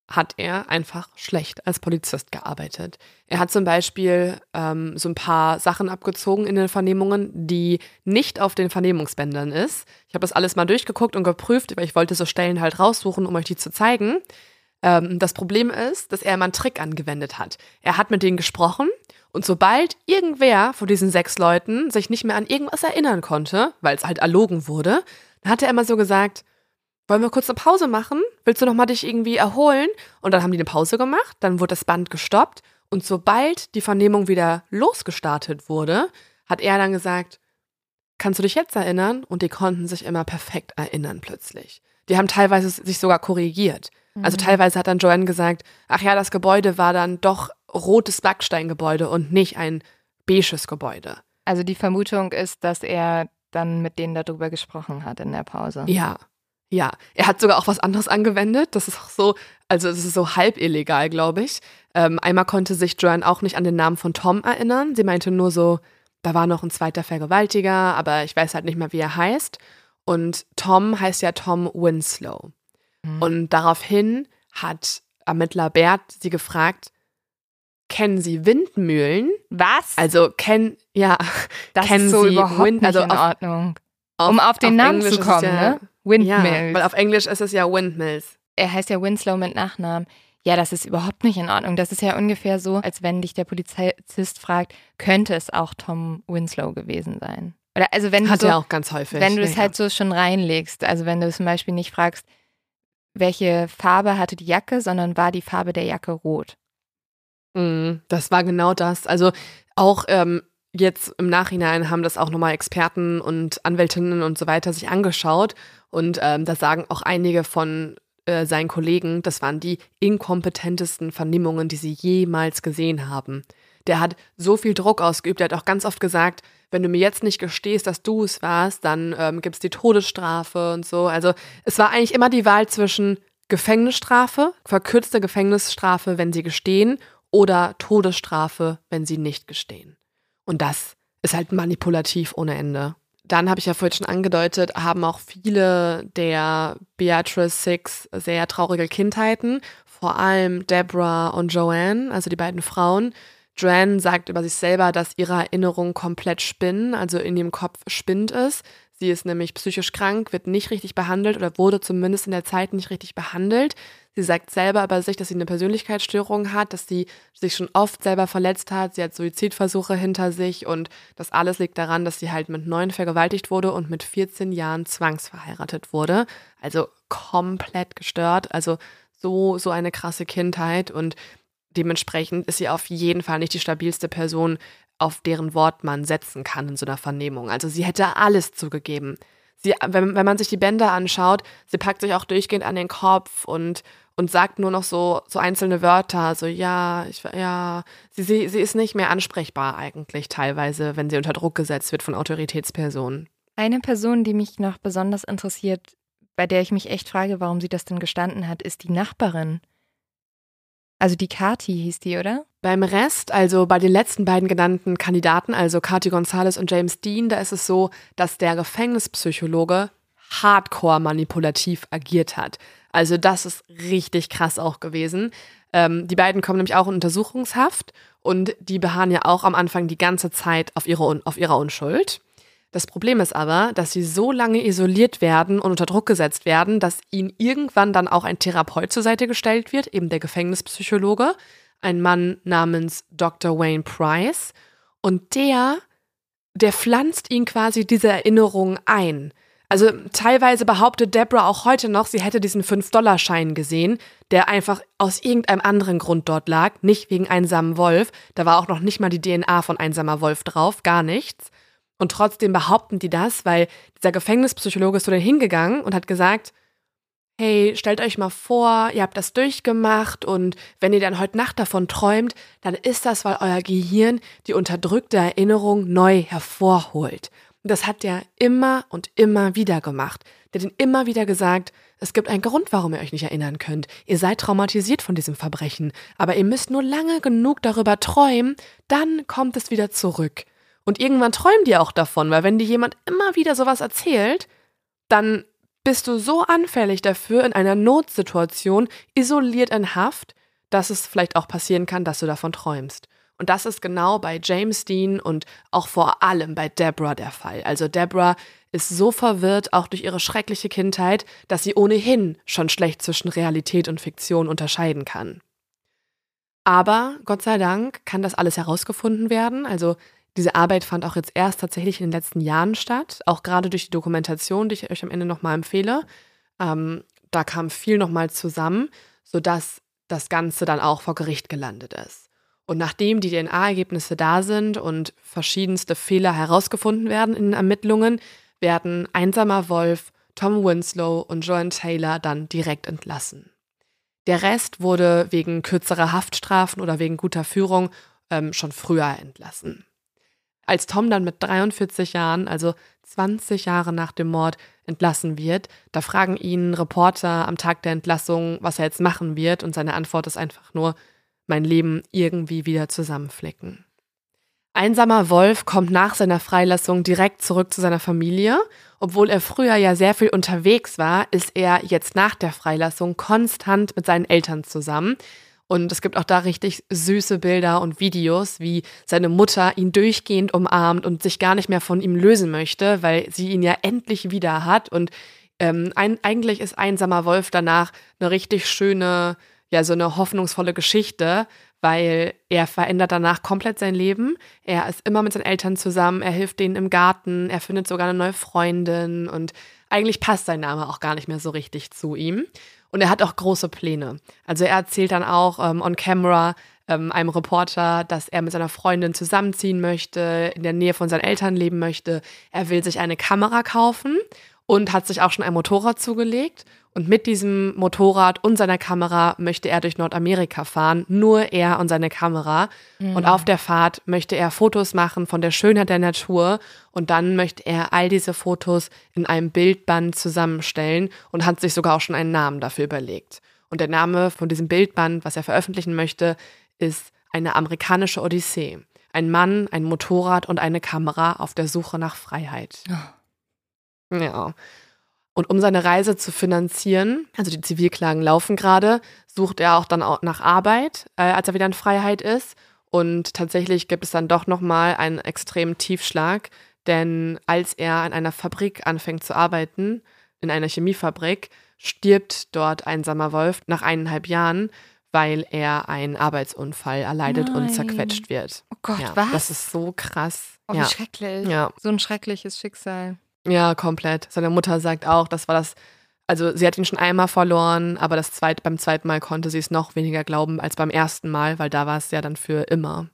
hat er einfach schlecht als Polizist gearbeitet. Er hat zum Beispiel ähm, so ein paar Sachen abgezogen in den Vernehmungen, die nicht auf den Vernehmungsbändern ist. Ich habe das alles mal durchgeguckt und geprüft, weil ich wollte so Stellen halt raussuchen, um euch die zu zeigen. Ähm, das Problem ist, dass er immer einen Trick angewendet hat. Er hat mit denen gesprochen und sobald irgendwer von diesen sechs Leuten sich nicht mehr an irgendwas erinnern konnte, weil es halt erlogen wurde, dann hat er immer so gesagt, wollen wir kurz eine Pause machen? Willst du noch mal dich irgendwie erholen? Und dann haben die eine Pause gemacht, dann wurde das Band gestoppt und sobald die Vernehmung wieder losgestartet wurde, hat er dann gesagt, kannst du dich jetzt erinnern? Und die konnten sich immer perfekt erinnern plötzlich. Die haben teilweise sich sogar korrigiert. Also mhm. teilweise hat dann Joanne gesagt, ach ja, das Gebäude war dann doch rotes Backsteingebäude und nicht ein beiges Gebäude. Also die Vermutung ist, dass er dann mit denen darüber gesprochen hat in der Pause. Ja, ja, er hat sogar auch was anderes angewendet. Das ist auch so, also es ist so halb illegal, glaube ich. Ähm, einmal konnte sich Joanne auch nicht an den Namen von Tom erinnern. Sie meinte nur so, da war noch ein zweiter Vergewaltiger, aber ich weiß halt nicht mehr, wie er heißt. Und Tom heißt ja Tom Winslow. Mhm. Und daraufhin hat Ermittler Bert sie gefragt, kennen Sie Windmühlen? Was? Also kennen, ja, das kennen ist so Sie überhaupt Wind, nicht also in auf, Ordnung. Auf, um auf den auf Namen Englisch zu kommen, ja, ne? Windmills. Ja, weil auf Englisch ist es ja Windmills. er heißt ja Winslow mit Nachnamen. Ja, das ist überhaupt nicht in Ordnung. Das ist ja ungefähr so, als wenn dich der Polizist fragt, könnte es auch Tom Winslow gewesen sein? Oder also wenn Hat du so, er auch ganz häufig. wenn du es ja, halt so schon reinlegst, also wenn du zum Beispiel nicht fragst, welche Farbe hatte die Jacke, sondern war die Farbe der Jacke rot. Mhm, Das war genau das. Also auch ähm, jetzt im Nachhinein haben das auch nochmal Experten und Anwältinnen und so weiter sich angeschaut. Und ähm, da sagen auch einige von äh, seinen Kollegen, das waren die inkompetentesten Vernehmungen, die sie jemals gesehen haben. Der hat so viel Druck ausgeübt. Er hat auch ganz oft gesagt, wenn du mir jetzt nicht gestehst, dass du es warst, dann ähm, gibt es die Todesstrafe und so. Also es war eigentlich immer die Wahl zwischen Gefängnisstrafe, verkürzte Gefängnisstrafe, wenn sie gestehen, oder Todesstrafe, wenn sie nicht gestehen. Und das ist halt manipulativ ohne Ende. Dann habe ich ja vorhin schon angedeutet, haben auch viele der Beatrice Six sehr traurige Kindheiten, vor allem Deborah und Joanne, also die beiden Frauen. Joanne sagt über sich selber, dass ihre Erinnerungen komplett spinnen, also in ihrem Kopf spinnt es. Sie ist nämlich psychisch krank, wird nicht richtig behandelt oder wurde zumindest in der Zeit nicht richtig behandelt. Sie sagt selber über sich, dass sie eine Persönlichkeitsstörung hat, dass sie sich schon oft selber verletzt hat. Sie hat Suizidversuche hinter sich und das alles liegt daran, dass sie halt mit neun vergewaltigt wurde und mit 14 Jahren zwangsverheiratet wurde. Also komplett gestört. Also so, so eine krasse Kindheit und dementsprechend ist sie auf jeden Fall nicht die stabilste Person, auf deren Wort man setzen kann in so einer Vernehmung. Also sie hätte alles zugegeben. Sie, wenn, wenn man sich die Bänder anschaut, sie packt sich auch durchgehend an den Kopf und, und sagt nur noch so, so einzelne Wörter, so ja, ich, ja, sie, sie, sie ist nicht mehr ansprechbar eigentlich teilweise, wenn sie unter Druck gesetzt wird von Autoritätspersonen. Eine Person, die mich noch besonders interessiert, bei der ich mich echt frage, warum sie das denn gestanden hat, ist die Nachbarin. Also die Kati hieß die, oder? Beim Rest, also bei den letzten beiden genannten Kandidaten, also Katy Gonzalez und James Dean, da ist es so, dass der Gefängnispsychologe hardcore manipulativ agiert hat. Also das ist richtig krass auch gewesen. Ähm, die beiden kommen nämlich auch in Untersuchungshaft und die beharren ja auch am Anfang die ganze Zeit auf, ihre, auf ihrer Unschuld. Das Problem ist aber, dass sie so lange isoliert werden und unter Druck gesetzt werden, dass ihnen irgendwann dann auch ein Therapeut zur Seite gestellt wird, eben der Gefängnispsychologe, ein Mann namens Dr. Wayne Price. Und der, der pflanzt ihnen quasi diese Erinnerungen ein. Also teilweise behauptet Deborah auch heute noch, sie hätte diesen 5-Dollar-Schein gesehen, der einfach aus irgendeinem anderen Grund dort lag, nicht wegen einsamen Wolf. Da war auch noch nicht mal die DNA von einsamer Wolf drauf, gar nichts. Und trotzdem behaupten die das, weil dieser Gefängnispsychologe ist so dahin hingegangen und hat gesagt, hey, stellt euch mal vor, ihr habt das durchgemacht und wenn ihr dann heute Nacht davon träumt, dann ist das, weil euer Gehirn die unterdrückte Erinnerung neu hervorholt. Das hat der immer und immer wieder gemacht. Der hat ihn immer wieder gesagt, es gibt einen Grund, warum ihr euch nicht erinnern könnt. Ihr seid traumatisiert von diesem Verbrechen, aber ihr müsst nur lange genug darüber träumen, dann kommt es wieder zurück. Und irgendwann träumt ihr auch davon, weil wenn dir jemand immer wieder sowas erzählt, dann bist du so anfällig dafür in einer Notsituation, isoliert in Haft, dass es vielleicht auch passieren kann, dass du davon träumst. Und das ist genau bei James Dean und auch vor allem bei Deborah der Fall. Also Deborah ist so verwirrt, auch durch ihre schreckliche Kindheit, dass sie ohnehin schon schlecht zwischen Realität und Fiktion unterscheiden kann. Aber Gott sei Dank kann das alles herausgefunden werden. Also diese Arbeit fand auch jetzt erst tatsächlich in den letzten Jahren statt, auch gerade durch die Dokumentation, die ich euch am Ende nochmal empfehle. Ähm, da kam viel nochmal zusammen, sodass das Ganze dann auch vor Gericht gelandet ist. Und nachdem die DNA-Ergebnisse da sind und verschiedenste Fehler herausgefunden werden in den Ermittlungen, werden Einsamer Wolf, Tom Winslow und Joan Taylor dann direkt entlassen. Der Rest wurde wegen kürzerer Haftstrafen oder wegen guter Führung ähm, schon früher entlassen. Als Tom dann mit 43 Jahren, also 20 Jahre nach dem Mord, entlassen wird, da fragen ihn Reporter am Tag der Entlassung, was er jetzt machen wird, und seine Antwort ist einfach nur, mein Leben irgendwie wieder zusammenflicken. Einsamer Wolf kommt nach seiner Freilassung direkt zurück zu seiner Familie. Obwohl er früher ja sehr viel unterwegs war, ist er jetzt nach der Freilassung konstant mit seinen Eltern zusammen. Und es gibt auch da richtig süße Bilder und Videos, wie seine Mutter ihn durchgehend umarmt und sich gar nicht mehr von ihm lösen möchte, weil sie ihn ja endlich wieder hat. Und ähm, ein, eigentlich ist Einsamer Wolf danach eine richtig schöne, ja, so eine hoffnungsvolle Geschichte, weil er verändert danach komplett sein Leben. Er ist immer mit seinen Eltern zusammen, er hilft denen im Garten, er findet sogar eine neue Freundin und eigentlich passt sein Name auch gar nicht mehr so richtig zu ihm. Und er hat auch große Pläne. Also er erzählt dann auch ähm, on camera ähm, einem Reporter, dass er mit seiner Freundin zusammenziehen möchte, in der Nähe von seinen Eltern leben möchte. Er will sich eine Kamera kaufen und hat sich auch schon ein Motorrad zugelegt und mit diesem Motorrad und seiner Kamera möchte er durch Nordamerika fahren. Nur er und seine Kamera. Mhm. Und auf der Fahrt möchte er Fotos machen von der Schönheit der Natur. Und dann möchte er all diese Fotos in einem Bildband zusammenstellen und hat sich sogar auch schon einen Namen dafür überlegt. Und der Name von diesem Bildband, was er veröffentlichen möchte, ist eine amerikanische Odyssee. Ein Mann, ein Motorrad und eine Kamera auf der Suche nach Freiheit. Oh. Ja. Und um seine Reise zu finanzieren, also die Zivilklagen laufen gerade, sucht er auch dann auch nach Arbeit, äh, als er wieder in Freiheit ist. Und tatsächlich gibt es dann doch nochmal einen extremen Tiefschlag, denn als er in einer Fabrik anfängt zu arbeiten, in einer Chemiefabrik, stirbt dort einsamer Wolf nach eineinhalb Jahren, weil er einen Arbeitsunfall erleidet Nein. und zerquetscht wird. Oh Gott, ja, was? Das ist so krass. Oh, wie ja. schrecklich. Ja. So ein schreckliches Schicksal. Ja, komplett. Seine Mutter sagt auch, das war das, also sie hat ihn schon einmal verloren, aber das zweit, beim zweiten Mal konnte sie es noch weniger glauben als beim ersten Mal, weil da war es ja dann für immer.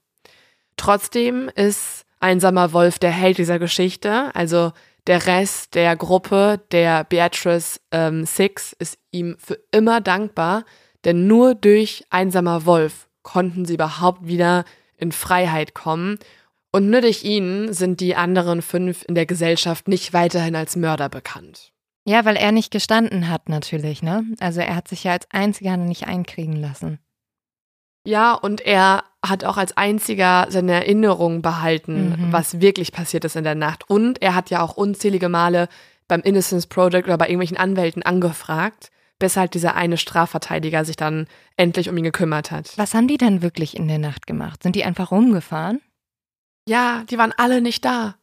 Trotzdem ist Einsamer Wolf der Held dieser Geschichte, also der Rest der Gruppe der Beatrice ähm, Six ist ihm für immer dankbar, denn nur durch Einsamer Wolf konnten sie überhaupt wieder in Freiheit kommen und nur durch ihn sind die anderen fünf in der Gesellschaft nicht weiterhin als Mörder bekannt. Ja, weil er nicht gestanden hat, natürlich, ne? Also er hat sich ja als einziger nicht einkriegen lassen. Ja, und er hat auch als einziger seine Erinnerungen behalten, mhm. was wirklich passiert ist in der Nacht. Und er hat ja auch unzählige Male beim Innocence Project oder bei irgendwelchen Anwälten angefragt, bis halt dieser eine Strafverteidiger sich dann endlich um ihn gekümmert hat. Was haben die denn wirklich in der Nacht gemacht? Sind die einfach rumgefahren? Ja, die waren alle nicht da.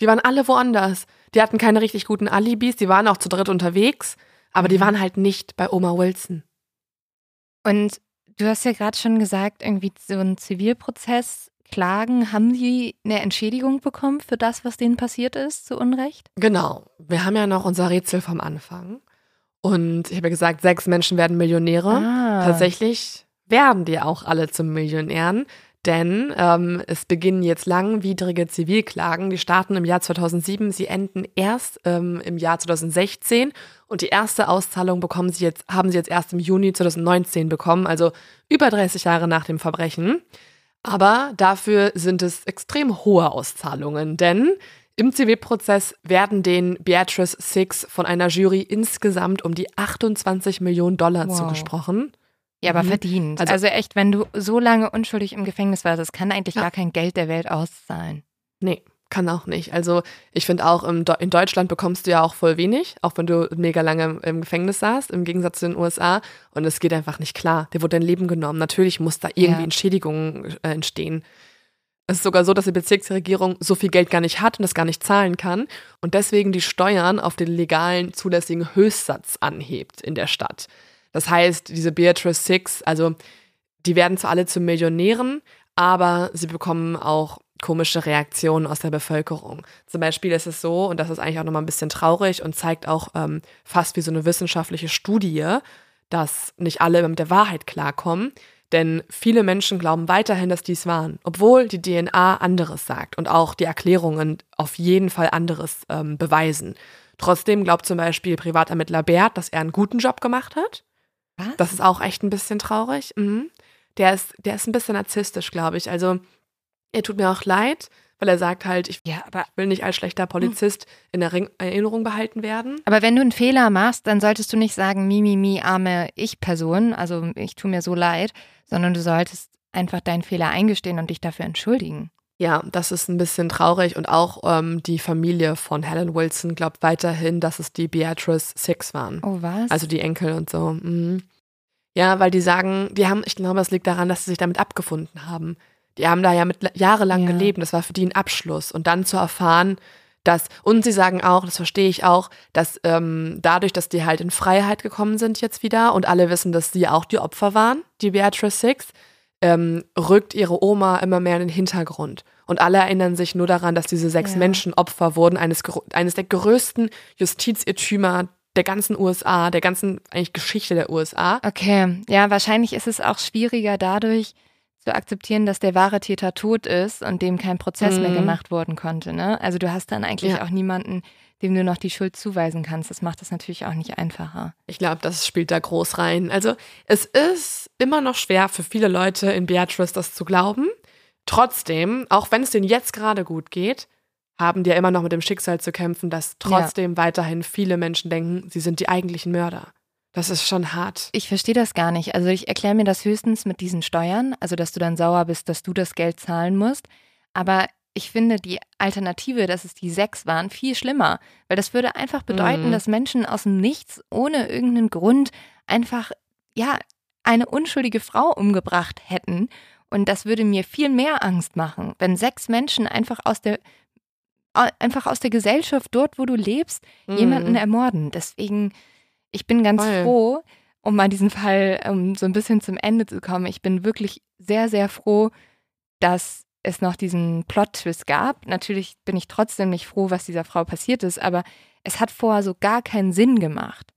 Die waren alle woanders. Die hatten keine richtig guten Alibis, die waren auch zu dritt unterwegs, aber die mhm. waren halt nicht bei Oma Wilson. Und du hast ja gerade schon gesagt, irgendwie so ein Zivilprozess, Klagen, haben die eine Entschädigung bekommen für das, was denen passiert ist, zu Unrecht? Genau. Wir haben ja noch unser Rätsel vom Anfang. Und ich habe ja gesagt, sechs Menschen werden Millionäre. Ah. Tatsächlich werden die auch alle zum Millionären. Denn ähm, es beginnen jetzt langwidrige Zivilklagen. Die starten im Jahr 2007, sie enden erst ähm, im Jahr 2016 und die erste Auszahlung bekommen sie jetzt, haben sie jetzt erst im Juni 2019 bekommen, also über 30 Jahre nach dem Verbrechen. Aber dafür sind es extrem hohe Auszahlungen, denn im Zivilprozess werden den Beatrice Six von einer Jury insgesamt um die 28 Millionen Dollar wow. zugesprochen. Ja, aber mhm. verdient. Also, also, echt, wenn du so lange unschuldig im Gefängnis warst, das kann eigentlich ja. gar kein Geld der Welt auszahlen. Nee, kann auch nicht. Also ich finde auch, in Deutschland bekommst du ja auch voll wenig, auch wenn du mega lange im Gefängnis saßt, im Gegensatz zu den USA. Und es geht einfach nicht klar. Dir wurde dein Leben genommen. Natürlich muss da irgendwie ja. Entschädigungen äh, entstehen. Es ist sogar so, dass die Bezirksregierung so viel Geld gar nicht hat und das gar nicht zahlen kann und deswegen die Steuern auf den legalen zulässigen Höchstsatz anhebt in der Stadt. Das heißt, diese Beatrice Six, also die werden zwar alle zu Millionären, aber sie bekommen auch komische Reaktionen aus der Bevölkerung. Zum Beispiel ist es so, und das ist eigentlich auch nochmal ein bisschen traurig und zeigt auch ähm, fast wie so eine wissenschaftliche Studie, dass nicht alle mit der Wahrheit klarkommen. Denn viele Menschen glauben weiterhin, dass dies waren, obwohl die DNA anderes sagt und auch die Erklärungen auf jeden Fall anderes ähm, beweisen. Trotzdem glaubt zum Beispiel Privatermittler Bert, dass er einen guten Job gemacht hat. Was? Das ist auch echt ein bisschen traurig. Mhm. Der, ist, der ist ein bisschen narzisstisch, glaube ich. Also er tut mir auch leid, weil er sagt halt, ich ja, aber, will nicht als schlechter Polizist in der Erinnerung behalten werden. Aber wenn du einen Fehler machst, dann solltest du nicht sagen, mi, mi, mi, arme Ich-Person, also ich tue mir so leid, sondern du solltest einfach deinen Fehler eingestehen und dich dafür entschuldigen. Ja, das ist ein bisschen traurig und auch ähm, die Familie von Helen Wilson glaubt weiterhin, dass es die Beatrice Six waren. Oh, was? Also die Enkel und so. Mhm. Ja, weil die sagen, die haben, ich glaube, es liegt daran, dass sie sich damit abgefunden haben. Die haben da ja mit jahrelang ja. gelebt. Das war für die ein Abschluss. Und dann zu erfahren, dass, und sie sagen auch, das verstehe ich auch, dass ähm, dadurch, dass die halt in Freiheit gekommen sind jetzt wieder und alle wissen, dass sie auch die Opfer waren, die Beatrice Six, ähm, rückt ihre Oma immer mehr in den Hintergrund. Und alle erinnern sich nur daran, dass diese sechs ja. Menschen Opfer wurden, eines, eines der größten Justizirrtümer der ganzen USA, der ganzen eigentlich Geschichte der USA. Okay, ja, wahrscheinlich ist es auch schwieriger dadurch, zu akzeptieren, dass der wahre Täter tot ist und dem kein Prozess mhm. mehr gemacht worden konnte. Ne? Also du hast dann eigentlich ja. auch niemanden, dem du noch die Schuld zuweisen kannst. Das macht es natürlich auch nicht einfacher. Ich glaube, das spielt da groß rein. Also es ist immer noch schwer für viele Leute in Beatrice das zu glauben. Trotzdem, auch wenn es denen jetzt gerade gut geht, haben die ja immer noch mit dem Schicksal zu kämpfen, dass trotzdem ja. weiterhin viele Menschen denken, sie sind die eigentlichen Mörder. Das ist schon hart. Ich verstehe das gar nicht. Also ich erkläre mir das höchstens mit diesen Steuern, also dass du dann sauer bist, dass du das Geld zahlen musst. Aber ich finde die Alternative, dass es die sechs waren, viel schlimmer. Weil das würde einfach bedeuten, mhm. dass Menschen aus dem Nichts ohne irgendeinen Grund einfach, ja, eine unschuldige Frau umgebracht hätten. Und das würde mir viel mehr Angst machen, wenn sechs Menschen einfach aus der einfach aus der Gesellschaft dort, wo du lebst, mhm. jemanden ermorden. Deswegen ich bin ganz Voll. froh, um mal diesen Fall um so ein bisschen zum Ende zu kommen. Ich bin wirklich sehr, sehr froh, dass es noch diesen Plot-Twist gab. Natürlich bin ich trotzdem nicht froh, was dieser Frau passiert ist, aber es hat vorher so gar keinen Sinn gemacht.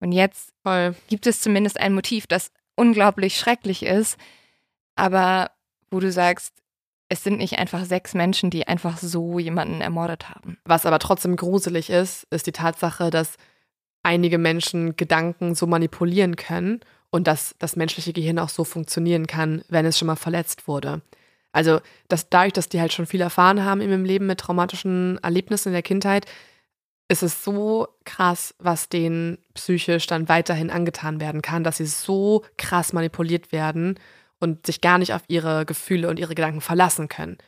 Und jetzt Voll. gibt es zumindest ein Motiv, das unglaublich schrecklich ist, aber wo du sagst, es sind nicht einfach sechs Menschen, die einfach so jemanden ermordet haben. Was aber trotzdem gruselig ist, ist die Tatsache, dass einige Menschen Gedanken so manipulieren können und dass das menschliche Gehirn auch so funktionieren kann, wenn es schon mal verletzt wurde. Also, dass dadurch, dass die halt schon viel erfahren haben in ihrem Leben mit traumatischen Erlebnissen in der Kindheit, ist es so krass, was denen psychisch dann weiterhin angetan werden kann, dass sie so krass manipuliert werden und sich gar nicht auf ihre Gefühle und ihre Gedanken verlassen können.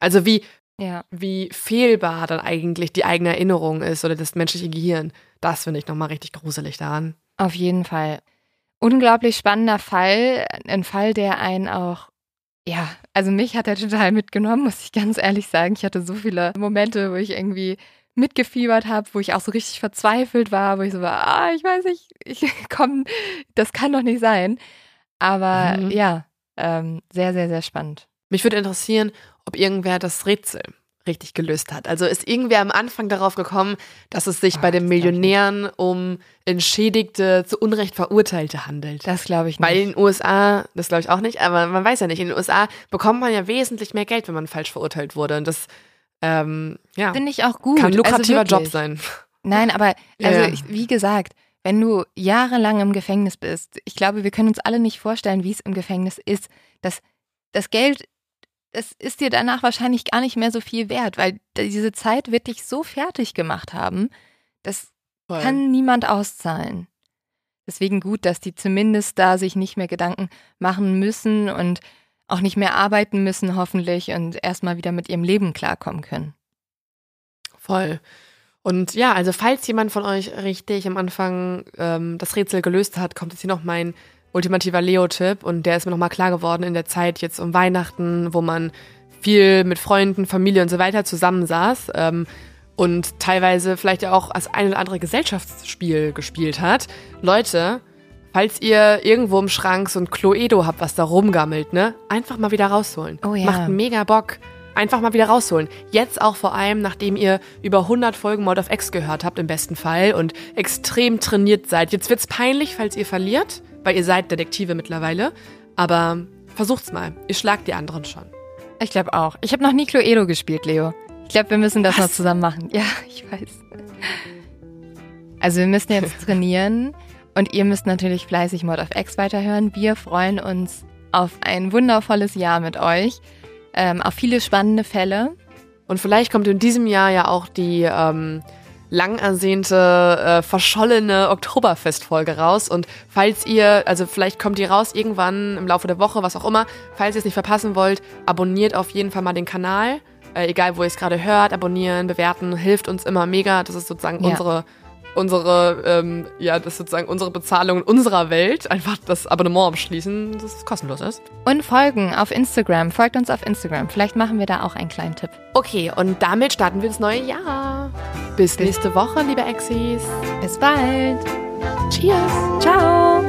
Also wie ja. wie fehlbar dann eigentlich die eigene Erinnerung ist oder das menschliche Gehirn. Das finde ich nochmal richtig gruselig daran. Auf jeden Fall. Unglaublich spannender Fall. Ein Fall, der einen auch, ja, also mich hat er total mitgenommen, muss ich ganz ehrlich sagen. Ich hatte so viele Momente, wo ich irgendwie mitgefiebert habe, wo ich auch so richtig verzweifelt war, wo ich so war, ah, ich weiß nicht, ich komm, das kann doch nicht sein. Aber mhm. ja, ähm, sehr, sehr, sehr spannend. Mich würde interessieren, ob irgendwer das Rätsel richtig gelöst hat. Also ist irgendwer am Anfang darauf gekommen, dass es sich oh, bei den Millionären um entschädigte, zu Unrecht Verurteilte handelt. Das glaube ich nicht. Weil in den USA, das glaube ich auch nicht, aber man weiß ja nicht, in den USA bekommt man ja wesentlich mehr Geld, wenn man falsch verurteilt wurde. Und das, ähm, ja. Finde ich auch gut. Kann ein also lukrativer also Job sein. Nein, aber, also ja. ich, wie gesagt, wenn du jahrelang im Gefängnis bist, ich glaube, wir können uns alle nicht vorstellen, wie es im Gefängnis ist, dass das Geld, es ist dir danach wahrscheinlich gar nicht mehr so viel wert, weil diese Zeit wird dich so fertig gemacht haben, das Voll. kann niemand auszahlen. Deswegen gut, dass die zumindest da sich nicht mehr Gedanken machen müssen und auch nicht mehr arbeiten müssen, hoffentlich, und erstmal wieder mit ihrem Leben klarkommen können. Voll. Und ja, also falls jemand von euch richtig am Anfang ähm, das Rätsel gelöst hat, kommt jetzt hier noch mein ultimativer Leo-Tipp und der ist mir nochmal klar geworden in der Zeit jetzt um Weihnachten, wo man viel mit Freunden, Familie und so weiter zusammensaß ähm, und teilweise vielleicht ja auch als ein oder andere Gesellschaftsspiel gespielt hat. Leute, falls ihr irgendwo im Schrank so ein Cluedo habt, was da rumgammelt, ne, einfach mal wieder rausholen. Oh ja. Macht mega Bock einfach mal wieder rausholen. Jetzt auch vor allem, nachdem ihr über 100 Folgen Mod of X gehört habt, im besten Fall, und extrem trainiert seid. Jetzt wird's peinlich, falls ihr verliert, weil ihr seid Detektive mittlerweile. Aber versucht's mal. Ihr schlagt die anderen schon. Ich glaube auch. Ich habe noch nie Cluedo gespielt, Leo. Ich glaube, wir müssen das Was? noch zusammen machen. Ja, ich weiß. Also wir müssen jetzt trainieren und ihr müsst natürlich fleißig Mod of X weiterhören. Wir freuen uns auf ein wundervolles Jahr mit euch ähm, auf viele spannende Fälle. Und vielleicht kommt in diesem Jahr ja auch die ähm, lang ersehnte, äh, verschollene Oktoberfestfolge raus. Und falls ihr, also vielleicht kommt die raus irgendwann im Laufe der Woche, was auch immer, falls ihr es nicht verpassen wollt, abonniert auf jeden Fall mal den Kanal. Äh, egal, wo ihr es gerade hört, abonnieren, bewerten, hilft uns immer mega. Das ist sozusagen ja. unsere unsere, ähm, ja, das sozusagen unsere Bezahlung in unserer Welt, einfach das Abonnement abschließen, das kostenlos ist. Und folgen auf Instagram. Folgt uns auf Instagram. Vielleicht machen wir da auch einen kleinen Tipp. Okay, und damit starten wir das neue Jahr. Bis nächste Woche, liebe Exis. Bis bald. Cheers. Ciao.